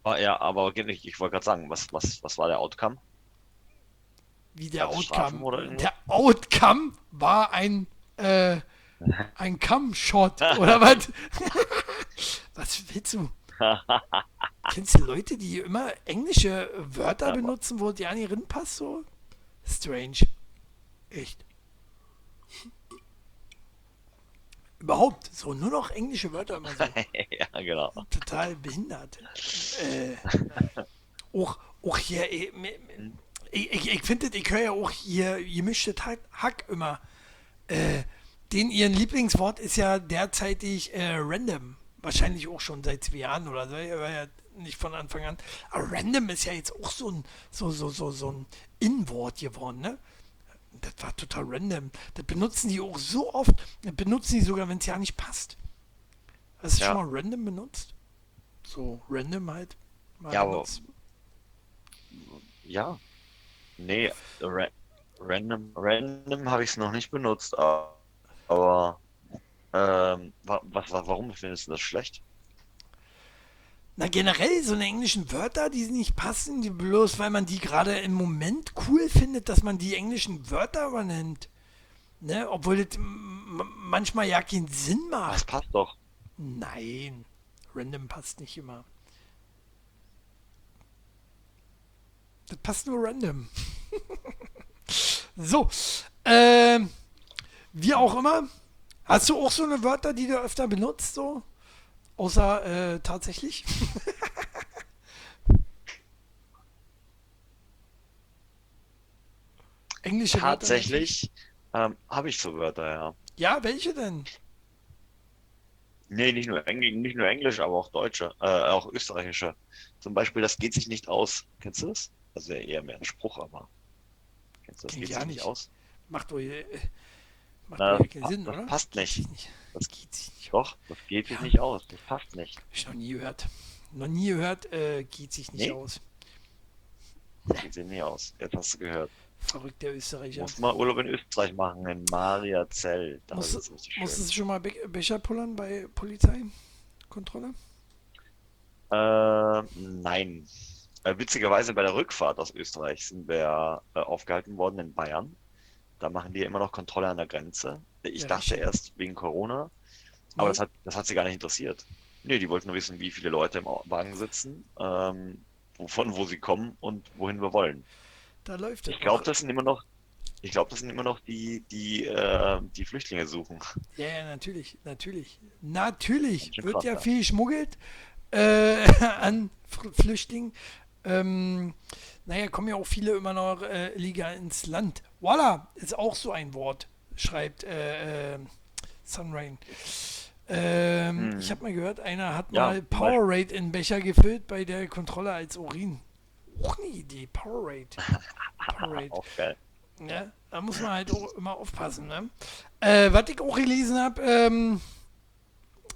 Aber, ja, aber ich, ich wollte gerade sagen, was, was, was war der Outcome? Wie der Outcome. der Outcome war ein, äh, ein Cum-Shot, oder was? was willst du? Kennst du Leute, die immer englische Wörter benutzen, wo die an ihren passt so? Strange. Echt. Überhaupt, so nur noch englische Wörter immer so. ja, genau. total behindert. Äh, auch, auch hier, ich, ich, ich finde, ich höre ja auch hier gemischtes Hack, Hack immer. Äh, den ihren Lieblingswort ist ja derzeitig äh, random. Wahrscheinlich auch schon seit zwei Jahren oder so. Er war ja nicht von Anfang an. Aber random ist ja jetzt auch so ein, so, so, so, so ein In-Wort geworden, ne? Das war total random. Das benutzen die auch so oft. Das benutzen die sogar, wenn es ja nicht passt. Hast du Ja. schon mal random benutzt? So random halt. Ja, aber-. Ja. Nee, ra random, random habe ich es noch nicht benutzt, aber, aber ähm, wa was, wa warum findest du das schlecht? Na, generell so eine englischen Wörter, die nicht passen, die bloß weil man die gerade im Moment cool findet, dass man die englischen Wörter übernimmt. Ne? Obwohl das manchmal ja keinen Sinn Das macht. passt doch. Nein, random passt nicht immer. Das passt nur random. so, ähm, wie auch immer. Hast du auch so eine Wörter, die du öfter benutzt, so? Außer äh, tatsächlich? Englische? Tatsächlich ähm, habe ich so Wörter, ja. Ja, welche denn? Nee, nicht nur Englisch, nicht nur Englisch, aber auch Deutsche, äh, auch österreichische. Zum Beispiel, das geht sich nicht aus. Kennst du das? Das wäre eher mehr ein Spruch, aber. Kennst du das? Kenn Geht sich nicht. aus? Macht doch, äh, macht Na, pa- Sinn, das oder? passt nicht. nicht. Das- Das geht sich nicht. Doch, das geht sich Ja. nicht aus. Das passt nicht. Hab ich noch nie gehört. Noch nie gehört, äh, geht sich nicht Nee. aus. Das geht sich nicht aus. Jetzt hast du gehört. Verrückt, der Österreicher. Muss mal Urlaub in Österreich machen, in Mariazell. Da richtig schön. musstest du schon mal Be Becher pullern bei Polizeikontrolle? Äh, nein. Äh, witzigerweise bei der Rückfahrt aus Österreich sind wir äh, aufgehalten worden in Bayern. Da machen die immer noch Kontrolle an der Grenze. Ich Ja, dachte richtig. erst wegen Corona, aber Nee. das hat, das hat sie gar nicht interessiert. Nee, die wollten nur wissen, wie viele Leute im Wagen sitzen, ähm, von wo sie kommen und wohin wir wollen. Da läuft es. Ich glaube, das sind immer noch, ich glaube, das sind immer noch die, die, äh, die Flüchtlinge suchen. Ja, ja, natürlich, natürlich. Natürlich wird krass, ja ja. viel geschmuggelt äh, an Fl- Flüchtlingen. Ähm, naja, kommen ja auch viele immer noch äh, illegal ins Land. Voila, ist auch so ein Wort, schreibt äh, äh, Sunrain. Ähm, Hm. Ich habe mal gehört, einer hat Ja, mal Powerade in Becher gefüllt bei der Kontrolle als Urin. Auch eine Idee, Powerade. Powerade. Auch geil. Ja, da muss man halt auch immer aufpassen. Ne? Äh, was ich auch gelesen habe, ähm,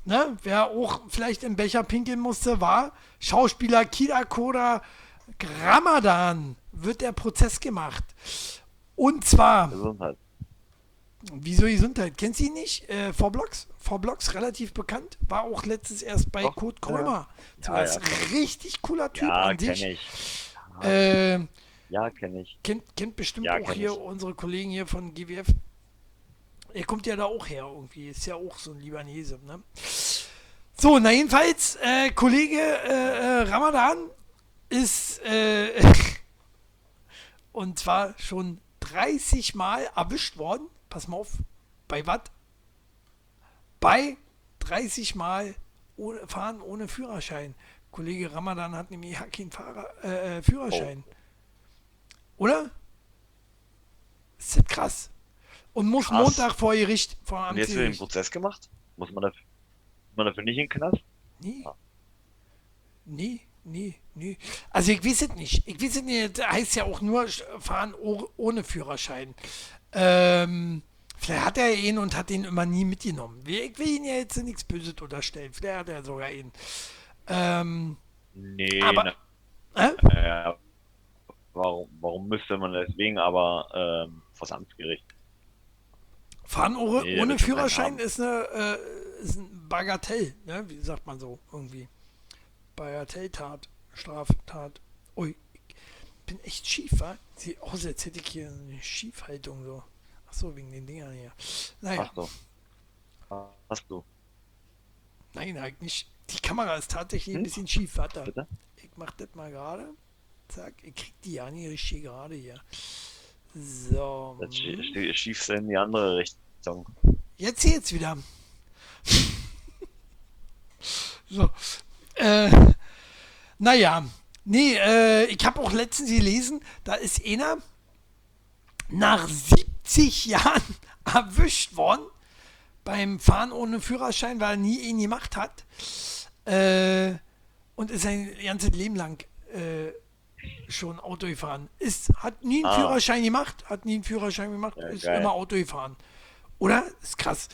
ne, wer auch vielleicht im Becher pinkeln musste, war Schauspieler Kida Koda Ramadan. Wird der Prozess gemacht. Und zwar, Gesundheit. wieso Gesundheit? Kennst du ihn nicht? Äh, Vorblocks? Vorblocks, relativ bekannt. War auch letztens erst bei Doch, Kurt ja. Krömer. Ja, als ja. richtig cooler Typ Ja, an sich. ich. Äh, Ja, kenne ich. kennt, kennt bestimmt Ja, auch kenn hier ich. unsere Kollegen hier von GWF. Er kommt ja da auch her irgendwie. Ist ja auch so ein Libanese, ne? So, na jedenfalls, äh, Kollege äh, äh, Ramadan ist äh, und zwar schon 30 Mal erwischt worden. Pass mal auf. Bei was? Bei 30 Mal ohne, fahren ohne Führerschein. Kollege Ramadan hat nämlich ja keinen Fahrer, äh, äh, Führerschein. Oder? Ist das krass. Und muss Krass. Montag vor Gericht, vor Und jetzt wird den Amtsgericht. Prozess gemacht? Muss man dafür, muss man dafür nicht in den Knast? Nee. Ah. Nee, nee, nee. Also ich weiß es nicht. Ich weiß es nicht. Das heißt ja auch nur fahren oh, ohne Führerschein. Ähm, vielleicht hat er ihn und hat ihn immer nie mitgenommen. Ich will ihn ja jetzt nichts Böses unterstellen. Vielleicht hat er sogar ihn. Ähm, Nee, Aber- na, äh? ja, warum, warum müsste man deswegen aber ähm, Amtsgericht? Fahren ohne, Nee, ohne Führerschein ist, eine, äh, ist ein Bagatell, ne? Wie sagt man so irgendwie? Bagatelltat, Straftat. Ui, ich bin echt schief, wa? Sieht aus, als hätte ich hier eine Schiefhaltung so. Ach so, wegen den Dingern hier. Naja, Ach so. Hast du, nein, halt nicht. Die Kamera ist tatsächlich ein Hm? bisschen schief, warte. bitte? Ich mach das mal gerade. Zack, ich krieg die ja nicht richtig gerade hier. So. Das hm. schie- schiefst du in die andere Richtung. Jetzt geht's wieder. so. Äh, naja, Nee, äh, ich habe auch letztens gelesen, da ist einer nach 70 Jahren erwischt worden beim Fahren ohne Führerschein, weil er nie ihn gemacht hat. Äh, und ist sein ganzes Leben lang äh, schon Auto gefahren. Ist, hat nie einen Ah. Führerschein gemacht, hat nie einen Führerschein gemacht, Ja, ist geil. immer Auto gefahren. Oder? Ist krass.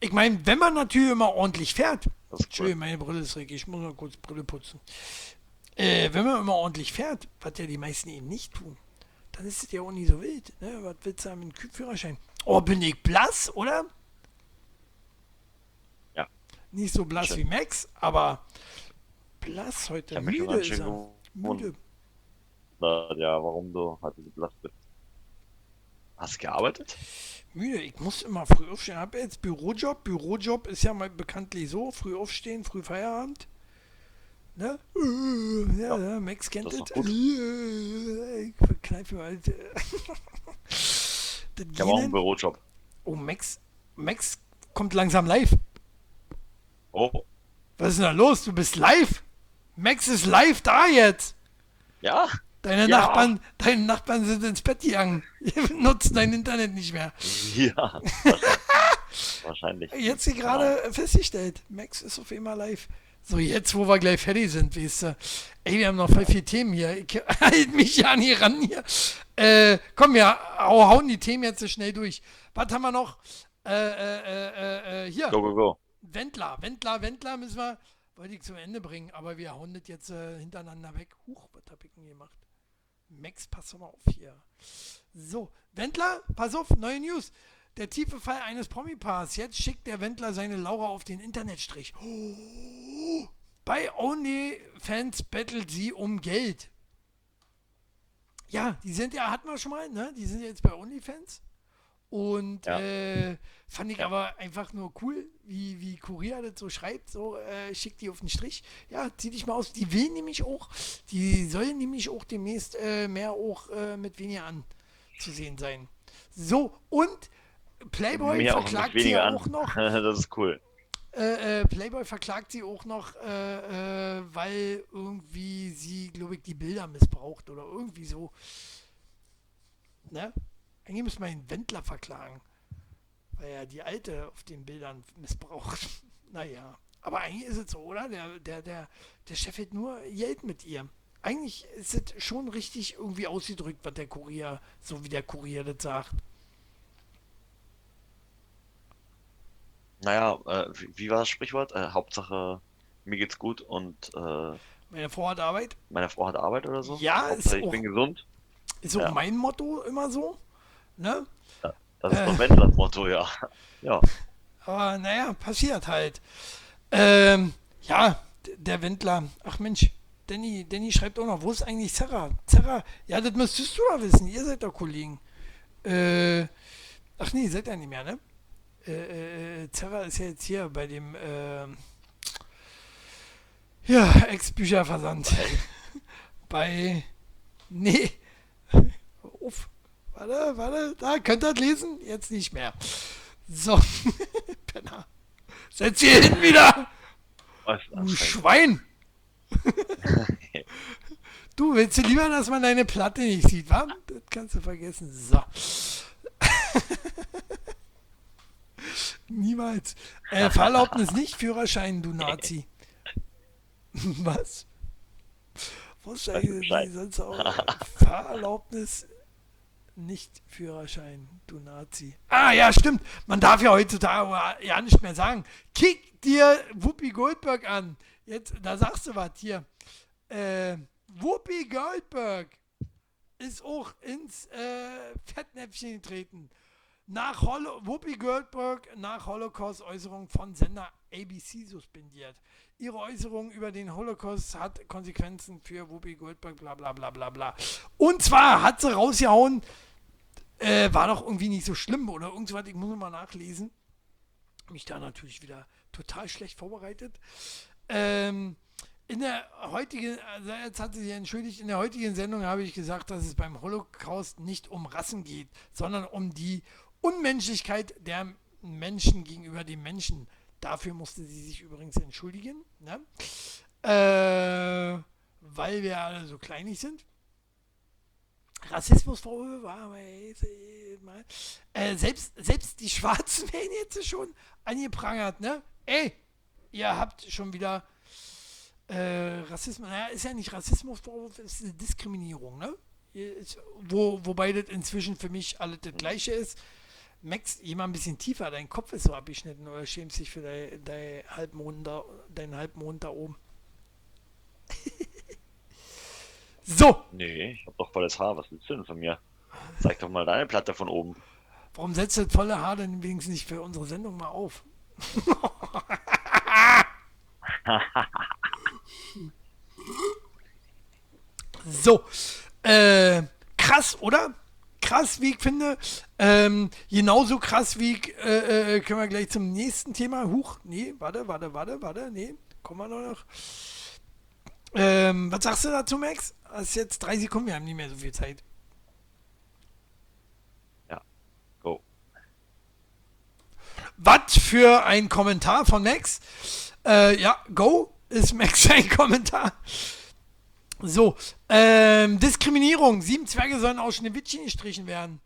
Ich meine, wenn man natürlich immer ordentlich fährt, Das cool. Entschuldigung, meine Brille ist dreckig, ich muss mal kurz Brille putzen. Äh, wenn man immer ordentlich fährt, was ja die meisten eben nicht tun, dann ist es ja auch nie so wild. Ne? Was willst du haben mit dem Führerschein? Oh, bin ich blass, oder? Ja. Nicht so blass Schön. wie Max, aber blass heute. Mich Müde ist er. Müde. gewundert, ja, warum du halt so blass bist. Hast du gearbeitet? Müde. Ich muss immer früh aufstehen. Ich habe jetzt Bürojob. Bürojob ist ja mal bekanntlich so. Früh aufstehen, früh Feierabend. Ne? Äh, Ja, ja, Max kennt das das. Ich verkneife äh, das Ich habe auch einen. Bürojob. Oh, Max. Max kommt langsam live. Oh, Was ist denn da los? Du bist live? Max ist live da jetzt. ja? Deine Ja. Nachbarn, deine Nachbarn sind ins Bett gegangen. Die nutzen dein Internet nicht mehr. Ja. Wahrscheinlich. Jetzt sie gerade festgestellt. Max ist auf einmal live. So, jetzt, wo wir gleich fertig sind, weißt du. Ey, wir haben noch voll viele Themen hier. Ich halte mich ja nie ran hier. Äh, komm, wir hau- hauen die Themen jetzt so schnell durch. Was haben wir noch? Äh, äh, äh, äh, hier, Go, go, go. Wendler. Wendler, Wendler müssen wir, wollte ich zum Ende bringen, aber wir hauen das jetzt äh, hintereinander weg. Huch, was hab ich denn gemacht? Max, pass mal auf hier. So, Wendler, pass auf, neue News. Der tiefe Fall eines Promi-Paars. Jetzt schickt der Wendler seine Laura auf den Internetstrich. Oh, bei OnlyFans bettelt sie um Geld. Ja, die sind ja, hatten wir schon mal, ne? Die sind jetzt bei OnlyFans. Und Ja. äh, fand ich Ja. aber einfach nur cool, wie, wie Kurier das so schreibt, so äh, schickt die auf den Strich. Ja, zieh dich mal aus. Die will nämlich auch, die soll nämlich auch demnächst äh, mehr auch äh, mit weniger an zu sehen sein. So, und Playboy auch verklagt nicht sie auch an. noch. das ist cool. Äh, äh, Playboy verklagt sie auch noch, weil irgendwie sie, glaube ich, die Bilder missbraucht oder irgendwie so. Ne? Eigentlich müsste man den Wendler verklagen, weil er die alte auf den Bildern missbraucht. naja, aber eigentlich ist es so, oder? Der, der, der, der Chef hat nur Geld mit ihr. Eigentlich ist es schon richtig irgendwie ausgedrückt, was der Kurier, so wie der Kurier das sagt. Naja, äh, wie, wie war das Sprichwort? Äh, Hauptsache, mir geht's gut und äh, Meine Frau hat Arbeit. meine Frau hat Arbeit oder so. Ja, ist Hauptsache, ich auch- bin gesund. Ist auch Ja. mein Motto immer so. Ne? Das ist Äh. doch Wendlers Motto, ja. Ja, Aber naja, passiert halt. Ähm, ja, der Wendler. Ach Mensch, Danny, Danny schreibt auch noch, wo ist eigentlich Zerra? Zerra, ja, das müsstest du ja wissen. Ihr seid doch Kollegen. Äh, ach nee, seid ihr nicht mehr, ne? Äh, äh, Zerra ist ja jetzt hier bei dem, ähm, ja, Ex-Bücherversand. bei, nee, uff, warte, warte, da, könnt ihr das lesen? Jetzt nicht mehr. So, Penner. Setz hier hin wieder! Du. Schwein! du willst du lieber, dass man deine Platte nicht sieht, wa? Das kannst du vergessen. So. Niemals. Äh, Fahrerlaubnis nicht, Führerschein, du Nazi. Was? Wo ist eigentlich sonst auch? Fahrerlaubnis nicht Führerschein, du Nazi. Ah ja, stimmt. Man darf ja heutzutage ja nicht mehr sagen. Kick dir Whoopi Goldberg an. Jetzt, da sagst du was hier. Äh, Whoopi Goldberg ist auch ins äh, Fettnäpfchen getreten. Nach Holo Whoopi Goldberg nach Holocaust-Äußerung von Sender ABC suspendiert. Ihre Äußerung über den Holocaust hat Konsequenzen für Whoopi Goldberg, bla bla bla bla bla. Und zwar hat sie rausgehauen, äh, war doch irgendwie nicht so schlimm oder irgendwas, ich muss mal nachlesen. Mich da natürlich wieder total schlecht vorbereitet. Ähm, in der heutigen, also jetzt hat sie sich entschuldigt, in der heutigen Sendung habe ich gesagt, dass es beim Holocaust nicht um Rassen geht, sondern um die Unmenschlichkeit der Menschen gegenüber den Menschen. Dafür musste sie sich übrigens entschuldigen. Ne? Äh, weil wir alle so kleinig sind. Rassismusvorwürfe war aber jetzt, äh. Äh, selbst, selbst die Schwarzen werden jetzt schon angeprangert, ne? Ey, ihr habt schon wieder äh, Rassismus, naja, ist ja nicht Rassismusvorwurf, ist eine Diskriminierung, ne? Ist, wo, wobei das inzwischen für mich alles das gleiche ist. Max, geh mal ein bisschen tiefer, dein Kopf ist so abgeschnitten oder schämst dich für dein, dein Halbmond da, deinen Halbmond da oben. so. Nee, ich hab doch volles Haar. Was willst du denn von mir? Zeig doch mal deine Platte von oben. Warum setzt du das volle Haar denn wenigstens nicht für unsere Sendung mal auf? so. Äh, krass, oder? Krass, wie ich finde. Ähm, genauso krass wie ich, äh, äh, können wir gleich zum nächsten Thema. Huch, nee, warte, warte, warte, warte, nee, kommen wir noch. Ähm, was sagst du dazu, Max? Das ist jetzt drei Sekunden, wir haben nicht mehr so viel Zeit. Ja, go. Was für ein Kommentar von Max. Äh, ja, go ist Max sein Kommentar. So, ähm, Diskriminierung. Sieben Zwerge sollen aus Schneewittchen gestrichen werden.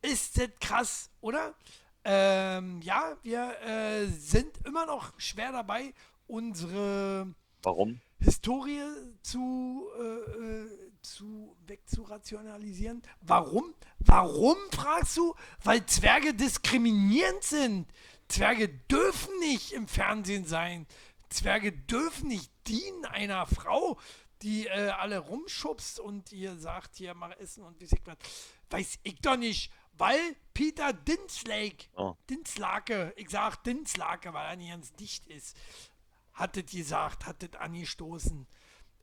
Ist das krass, oder? Ähm, ja, wir äh, sind immer noch schwer dabei, unsere Warum? Historie zu, äh, äh, zu wegzurationalisieren. Warum? Warum, fragst du? Weil Zwerge diskriminierend sind. Zwerge dürfen nicht im Fernsehen sein. Zwerge dürfen nicht dienen einer Frau, die äh, alle rumschubst und ihr sagt, hier mach Essen und wie sagt man, weiß ich doch nicht, weil Peter Dinslake, Oh. Dinslake, ich sag Dinslake, weil er nicht ganz dicht ist, hat das gesagt, hat das angestoßen.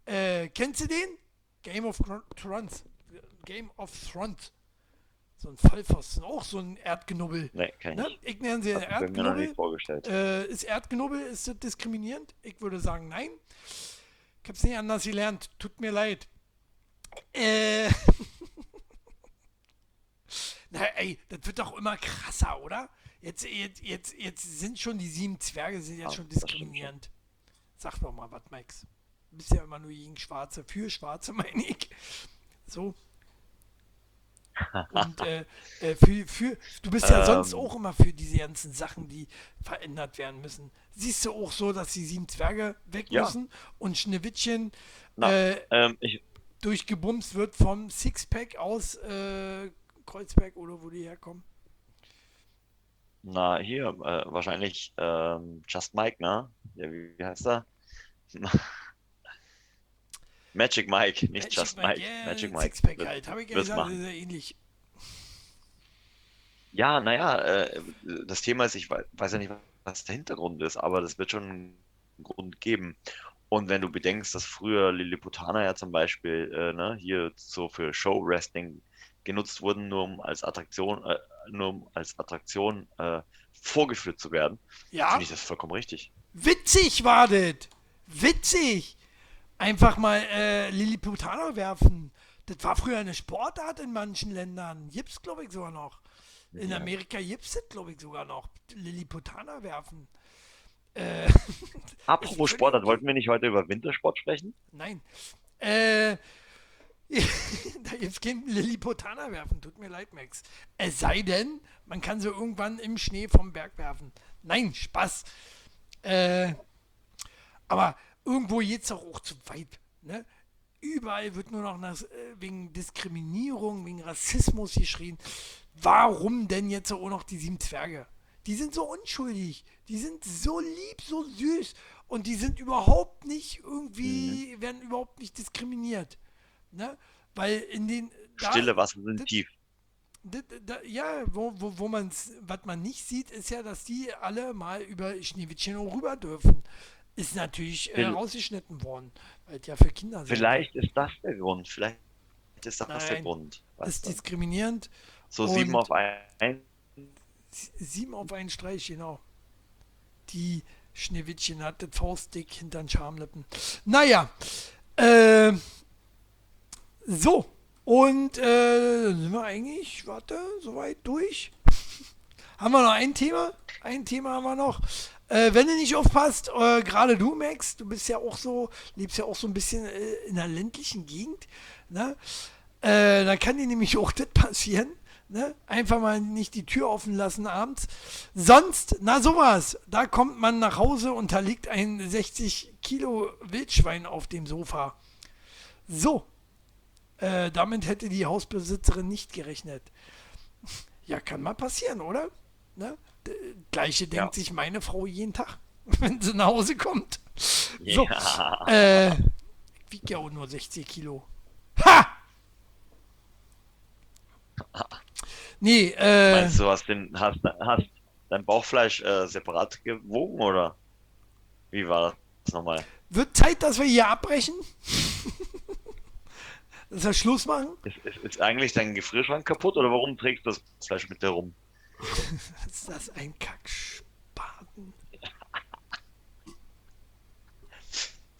Äh, kennst du den? Game of Thrones. Game of Thrones. So ein Vollpfosten, auch so ein Erdgenubbel. Nee, kenn Ne? ich. Nenne sie ich mir noch Erdgenubbel. nicht vorgestellt. Äh, ist Erdgenubbel, ist das diskriminierend? Ich würde sagen, nein. Ich habe es nicht anders gelernt. Tut mir leid. Äh. Na, ey, das wird doch immer krasser, oder? Jetzt, jetzt, jetzt, jetzt sind schon die sieben Zwerge sind jetzt Ja, schon diskriminierend. Sag doch mal was, Max. Du bist ja immer nur gegen Schwarze, für Schwarze, meine ich. So. Und äh, äh, für, für, du bist ja Ähm. sonst auch immer für diese ganzen Sachen, die verändert werden müssen. Siehst du auch so, dass die sieben Zwerge weg Ja. müssen und Schneewittchen Na, äh, Ähm, ich, durchgebumst wird vom Sixpack aus äh, Kreuzberg oder wo die herkommen? na, hier, äh, wahrscheinlich ähm, Just Mike, ne? Ja, wie, wie heißt er? Magic Mike, nicht Just Mike. yeah, Magic Mike. Sixpack wird- halt, habe ich ja gesagt, machen. ist ja ähnlich. Ja, naja, äh, das Thema ist, ich wei- weiß ja nicht, was der Hintergrund ist, aber das wird schon einen Grund geben. Und wenn du bedenkst, dass früher Lilliputaner ja zum Beispiel äh, ne, hier so für Show-Wrestling genutzt wurden, nur um als Attraktion, äh, nur um als Attraktion äh, vorgeführt zu werden, Ja, finde ich das vollkommen richtig. witzig war das. Witzig. Einfach mal äh, Lilliputaner werfen. Das war früher eine Sportart in manchen Ländern. Gibt's, glaube ich, sogar noch. In Ja. Amerika gibt's das, glaube ich, sogar noch. Lilliputaner werfen. Äh, Apropos völlig Sport, dann okay. wollten wir nicht heute über Wintersport sprechen? Nein. Äh, da gibt's kein Lilliputaner werfen. Tut mir leid, Max. Es sei denn, man kann sie irgendwann im Schnee vom Berg werfen. Nein, Spaß. Äh, aber irgendwo geht's doch auch zu weit. Ne? Überall wird nur noch nach, äh, wegen Diskriminierung, wegen Rassismus geschrien. Warum denn jetzt auch noch die sieben Zwerge? Die sind so unschuldig, die sind so lieb, so süß und die sind überhaupt nicht irgendwie, werden überhaupt nicht diskriminiert. Ne? Weil in den. da- Stille Wasser sind das- tief. ja, wo, wo, wo man was man nicht sieht, ist ja, dass die alle mal über Schneewittchen auch rüber dürfen. Ist natürlich äh, rausgeschnitten worden, weil ja für Kinder sind. Vielleicht ist das der Grund. Vielleicht ist das der Nein. Grund. ist Weißt du? diskriminierend. So sieben auf ein. Sieben auf einen Streich, genau. Die Schneewittchen hat das Faustdick hinter den Schamlippen. Naja, äh, so. Und äh, sind wir eigentlich, warte, soweit durch. haben wir noch ein Thema? Ein Thema haben wir noch. Äh, wenn du nicht aufpasst, äh, gerade du, Max, du bist ja auch so, lebst ja auch so ein bisschen äh, in einer ländlichen Gegend, ne? Äh, da kann dir nämlich auch das passieren. Ne? Einfach mal nicht die Tür offen lassen abends. Sonst, na sowas, da kommt man nach Hause und da liegt ein 60 Kilo Wildschwein auf dem Sofa. So, äh, damit hätte die Hausbesitzerin nicht gerechnet. Ja, kann mal passieren, oder? Ne? Gleiche denkt ja. sich meine Frau jeden Tag, wenn sie nach Hause kommt. So, ja. äh, wiegt ja auch nur 60 Kilo. Ha! Nee, äh. Meinst du, hast, den, hast, hast dein Bauchfleisch äh, separat gewogen oder wie war das nochmal? Wird Zeit, dass wir hier abbrechen? dass wir Schluss machen? Ist, ist, ist, eigentlich dein Gefrierschrank kaputt oder warum trägst du das Fleisch mit dir rum? ist das ein Kackspaten?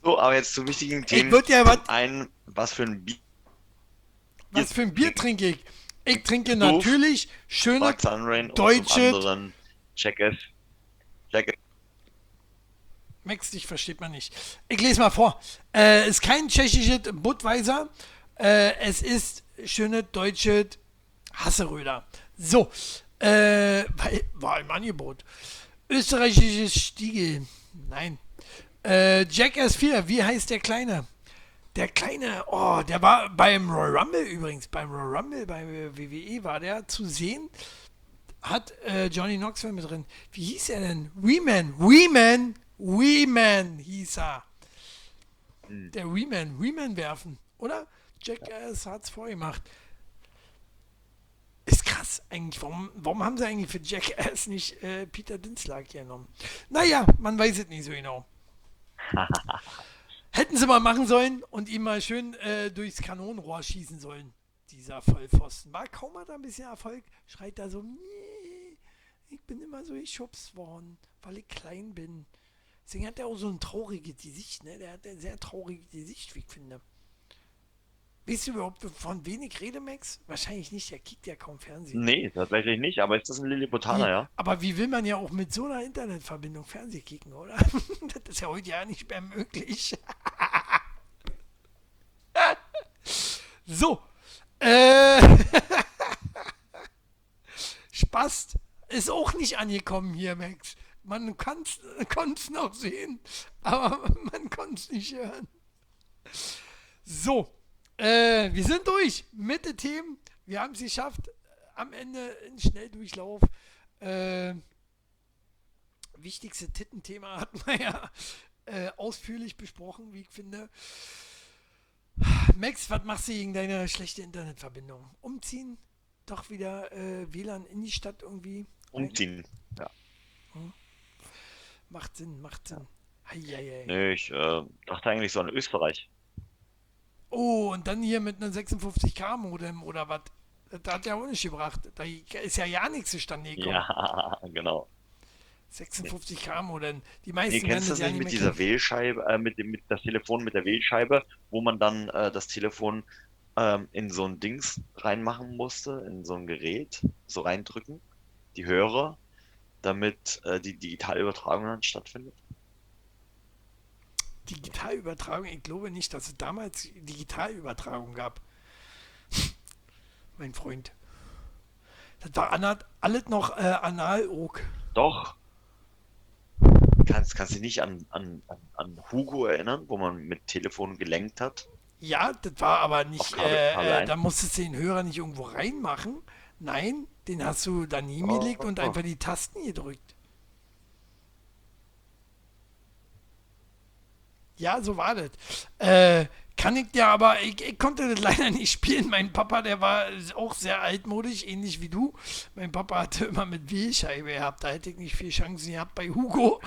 So, aber jetzt zu wichtigen Themen. Ich würde ja was. Ein, was für ein Bier. Was für ein Bier trinke ich? Ich trinke natürlich schöne deutsche. Check es. Check es. Max, dich versteht man nicht. Ich lese mal vor. Äh, ist kein tschechisches Budweiser. Äh, es ist schöne deutsche Hasseröder. So. Äh, war im Angebot. Österreichisches Stiegel. Nein. Äh, Jackass 4. Wie heißt der Kleine? Der kleine, oh, der war beim Royal Rumble übrigens, beim Royal Rumble, beim WWE war der zu sehen. Hat äh, Johnny Knoxville mit drin. Wie hieß er denn? Weeman, Weeman, Weeman hieß er. Hm. Der Weeman, Weeman werfen, oder? Jackass hat's vorgemacht. Ist krass eigentlich. Warum, warum haben sie eigentlich für Jackass nicht äh, Peter Dinslag genommen? Naja, man weiß es nicht so genau. Hätten sie mal machen sollen und ihm mal schön äh, durchs Kanonenrohr schießen sollen. Dieser Vollpfosten. War kaum mal da ein bisschen Erfolg. Schreit da so, nee, ich bin immer so geschubst worden, weil ich klein bin. Deswegen hat er auch so ein trauriges Gesicht, ne? Der hat ein sehr trauriges Gesicht, wie ich finde. Weißt du überhaupt, von wen ich rede, Max? Wahrscheinlich nicht, er kickt ja kaum Fernsehen. Nee, tatsächlich nicht, aber ist das ein Lilliputaner, ja? Aber wie will man ja auch mit so einer Internetverbindung Fernsehen kicken, oder? das ist ja heute ja nicht mehr möglich. so. Äh. Spaß ist auch nicht angekommen hier, Max. Man konnte es noch sehen, aber man konnte es nicht hören. So. Äh, wir sind durch mit den Themen. Wir haben es geschafft. Am Ende in Schnelldurchlauf. Äh, wichtigste Tittenthema hat man ja äh, ausführlich besprochen, wie ich finde. Max, was machst du gegen deine schlechte Internetverbindung? Umziehen? Doch wieder äh, WLAN in die Stadt irgendwie? Umziehen, ja. Hm? Macht Sinn, macht Sinn. Eieiei. Nee, ich äh, dachte eigentlich so an Österreich. Oh, und dann hier mit einem 56K-Modem oder was? Das hat ja auch nicht gebracht. Da ist ja ja nichts zustande gekommen. Ja, genau. 56K-Modem. Die meisten nee, kennst du das ja nicht mit dieser Wählscheibe, äh, mit, dem, mit das Telefon mit der Wählscheibe, wo man dann äh, das Telefon ähm, in so ein Dings reinmachen musste, in so ein Gerät, so reindrücken, die Hörer, damit äh, die Digitalübertragung dann stattfindet? Digitalübertragung, ich glaube nicht, dass es damals Digitalübertragung gab. mein Freund. Das war alles noch äh, analog. Doch. Kannst, kannst du dich nicht an, an, an Hugo erinnern, wo man mit Telefon gelenkt hat? Ja, das war aber nicht, Kabel, äh, äh, da musstest du den Hörer nicht irgendwo reinmachen. Nein, den hast du daneben oh, gelegt oh, und oh. einfach die Tasten gedrückt. Ja, so war das. Äh, kann ich dir aber, ich, ich, konnte das leider nicht spielen. Mein Papa, der war auch sehr altmodisch, ähnlich wie du. Mein Papa hatte immer mit Wählscheibe gehabt. Da hätte ich nicht viel Chancen gehabt bei Hugo.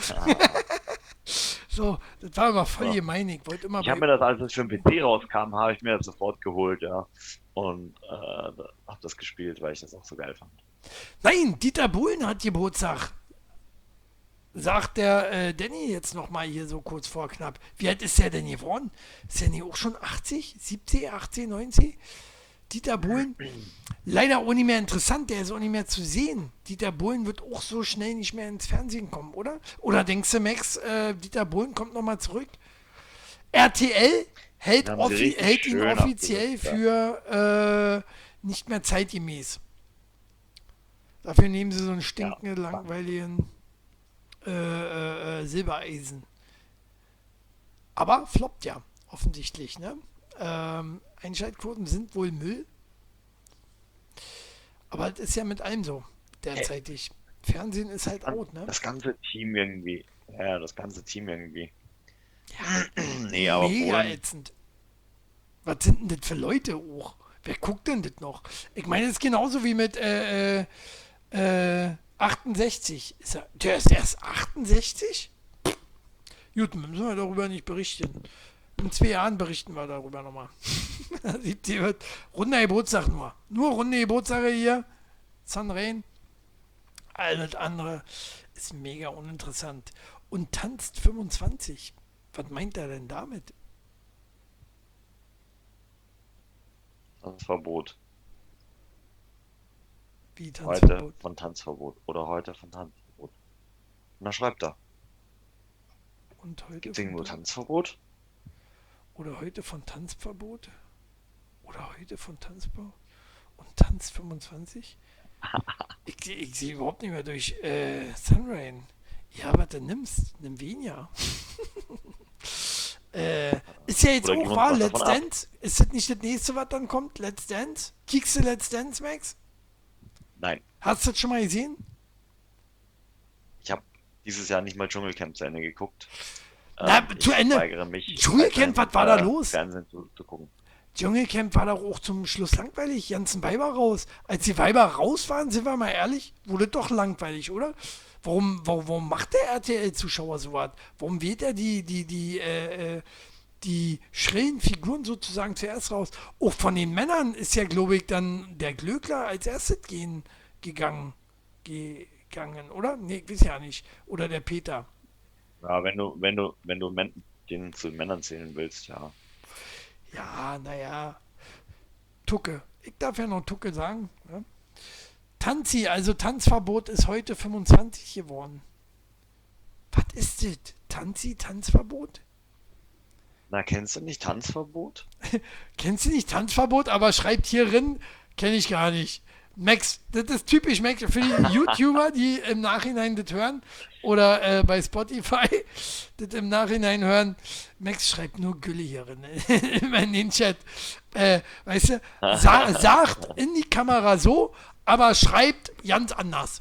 so, das war immer voll ja. gemein. Ich wollte immer. Ich habe mir das, als es für den PC rauskam, habe ich mir das sofort geholt, ja. Und äh, habe das gespielt, weil ich das auch so geil fand. Nein, Dieter Bohlen hat Geburtstag sagt der äh, Danny jetzt nochmal hier so kurz vor knapp. Wie alt ist der denn geworden? Ist der nicht auch schon 80, 70, 80, 90? Dieter Bohlen, leider auch nicht mehr interessant, der ist auch nicht mehr zu sehen. Dieter Bohlen wird auch so schnell nicht mehr ins Fernsehen kommen, oder? Oder denkst du, Max, äh, Dieter Bohlen kommt nochmal zurück? RTL hält, hält ihn offiziell für äh, nicht mehr zeitgemäß. Dafür nehmen sie so einen stinkenden, ja. langweiligen äh, äh, äh, Silbereisen. Aber floppt ja, offensichtlich. Ne? Ähm, Einschaltquoten sind wohl Müll. Aber das ist ja mit allem so, derzeitig. Hey. Fernsehen ist halt out, ne? Das ganze Team irgendwie. Ja, das ganze Team irgendwie. Ja, nee, aber mega Polen. ätzend. Was sind denn das für Leute auch? Wer guckt denn das noch? Ich meine, das ist genauso wie mit äh, äh, äh, 68. Ist er, der ist erst 68? Gut, müssen wir darüber nicht berichten. In zwei Jahren berichten wir darüber nochmal. 70 wird runde Geburtstag nur. Nur runde Geburtstage hier. Sunrain. Alles andere ist mega uninteressant. Und tanzt 25. Was meint er denn damit? Tanzverbot. Wie Tanzverbot? Heute von Tanzverbot. Oder heute von Tanzverbot. Und da schreibt er. Und heute. Gibt's irgendwo Tanzverbot? Oder heute von Tanzverbot? Oder heute von Tanzbau? Und Tanz 25? ich, ich sehe überhaupt nicht mehr durch äh, Sunrain. Ja, aber dann nimmst, nimm weniger. äh, ist ja jetzt Oder auch wahr, Let's Dance. Ist das nicht das nächste, was dann kommt? Let's Dance? Kickst du Let's Dance, Max? Nein. Hast du das schon mal gesehen? Ich habe dieses Jahr nicht mal Dschungelcamp zu Ende geguckt. Na, ähm, zu Ende. Dschungelcamp, was war da los? Fernsehen zu, zu gucken. Dschungelcamp war doch auch zum Schluss langweilig. Ganzen Weiber raus. Als die Weiber raus waren, sind wir mal ehrlich, wurde doch langweilig, oder? Warum, warum, warum macht der RTL-Zuschauer sowas? Warum wählt er die, die, die, äh, äh, die schrillen Figuren sozusagen zuerst raus? Auch von den Männern ist ja, glaube ich, dann der Glöckler als erstes gehen gegangen, gegangen, oder? Nee, ich weiß ja nicht. Oder der Peter. Ja, wenn du, wenn du, wenn du den zu den Männern zählen willst, ja. Ja, naja. Tucke. Ich darf ja noch Tucke sagen. Ne? Tanzi, also Tanzverbot ist heute 25 geworden. Was ist das? Tanzi, Tanzverbot? Na, kennst du nicht Tanzverbot? kennst du nicht Tanzverbot, aber schreibt hier drin, kenne ich gar nicht. Max, das ist typisch Max für die YouTuber, die im Nachhinein das hören oder äh, bei Spotify das im Nachhinein hören. Max schreibt nur Gülle hier drin in den Chat. Äh, weißt du, sa sagt in die Kamera so, aber schreibt ganz anders.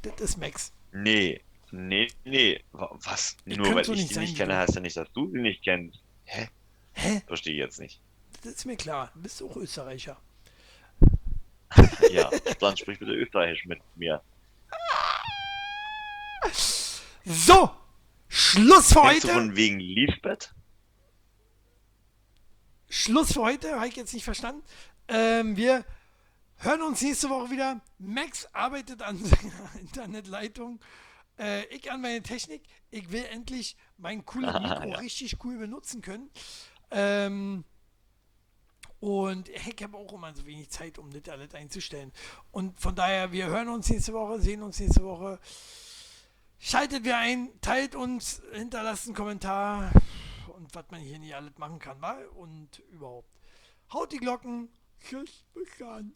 Das ist Max. Nee, nee, nee. Was? Ich nur weil ich die nicht kenne, heißt ja nicht, dass du sie nicht kennst. Hä? Hä? Verstehe ich jetzt nicht. Das ist mir klar. Du bist auch Österreicher. ja, dann sprich bitte Österreichisch mit mir. So, Schluss für Kennst heute. Du von wegen Lisbeth? Schluss für heute, habe ich jetzt nicht verstanden. Ähm, wir hören uns nächste Woche wieder. Max arbeitet an seiner Internetleitung. Äh, ich an meine Technik. Ich will endlich mein cooles Mikro ja. richtig cool benutzen können. Ähm, und ich habe auch immer so wenig Zeit, um das alles einzustellen. Und von daher, wir hören uns nächste Woche, sehen uns nächste Woche. Schaltet wir ein, teilt uns, hinterlasst einen Kommentar und was man hier nicht alles machen kann, wa? und überhaupt. Haut die Glocken. Tschüss, bis dann.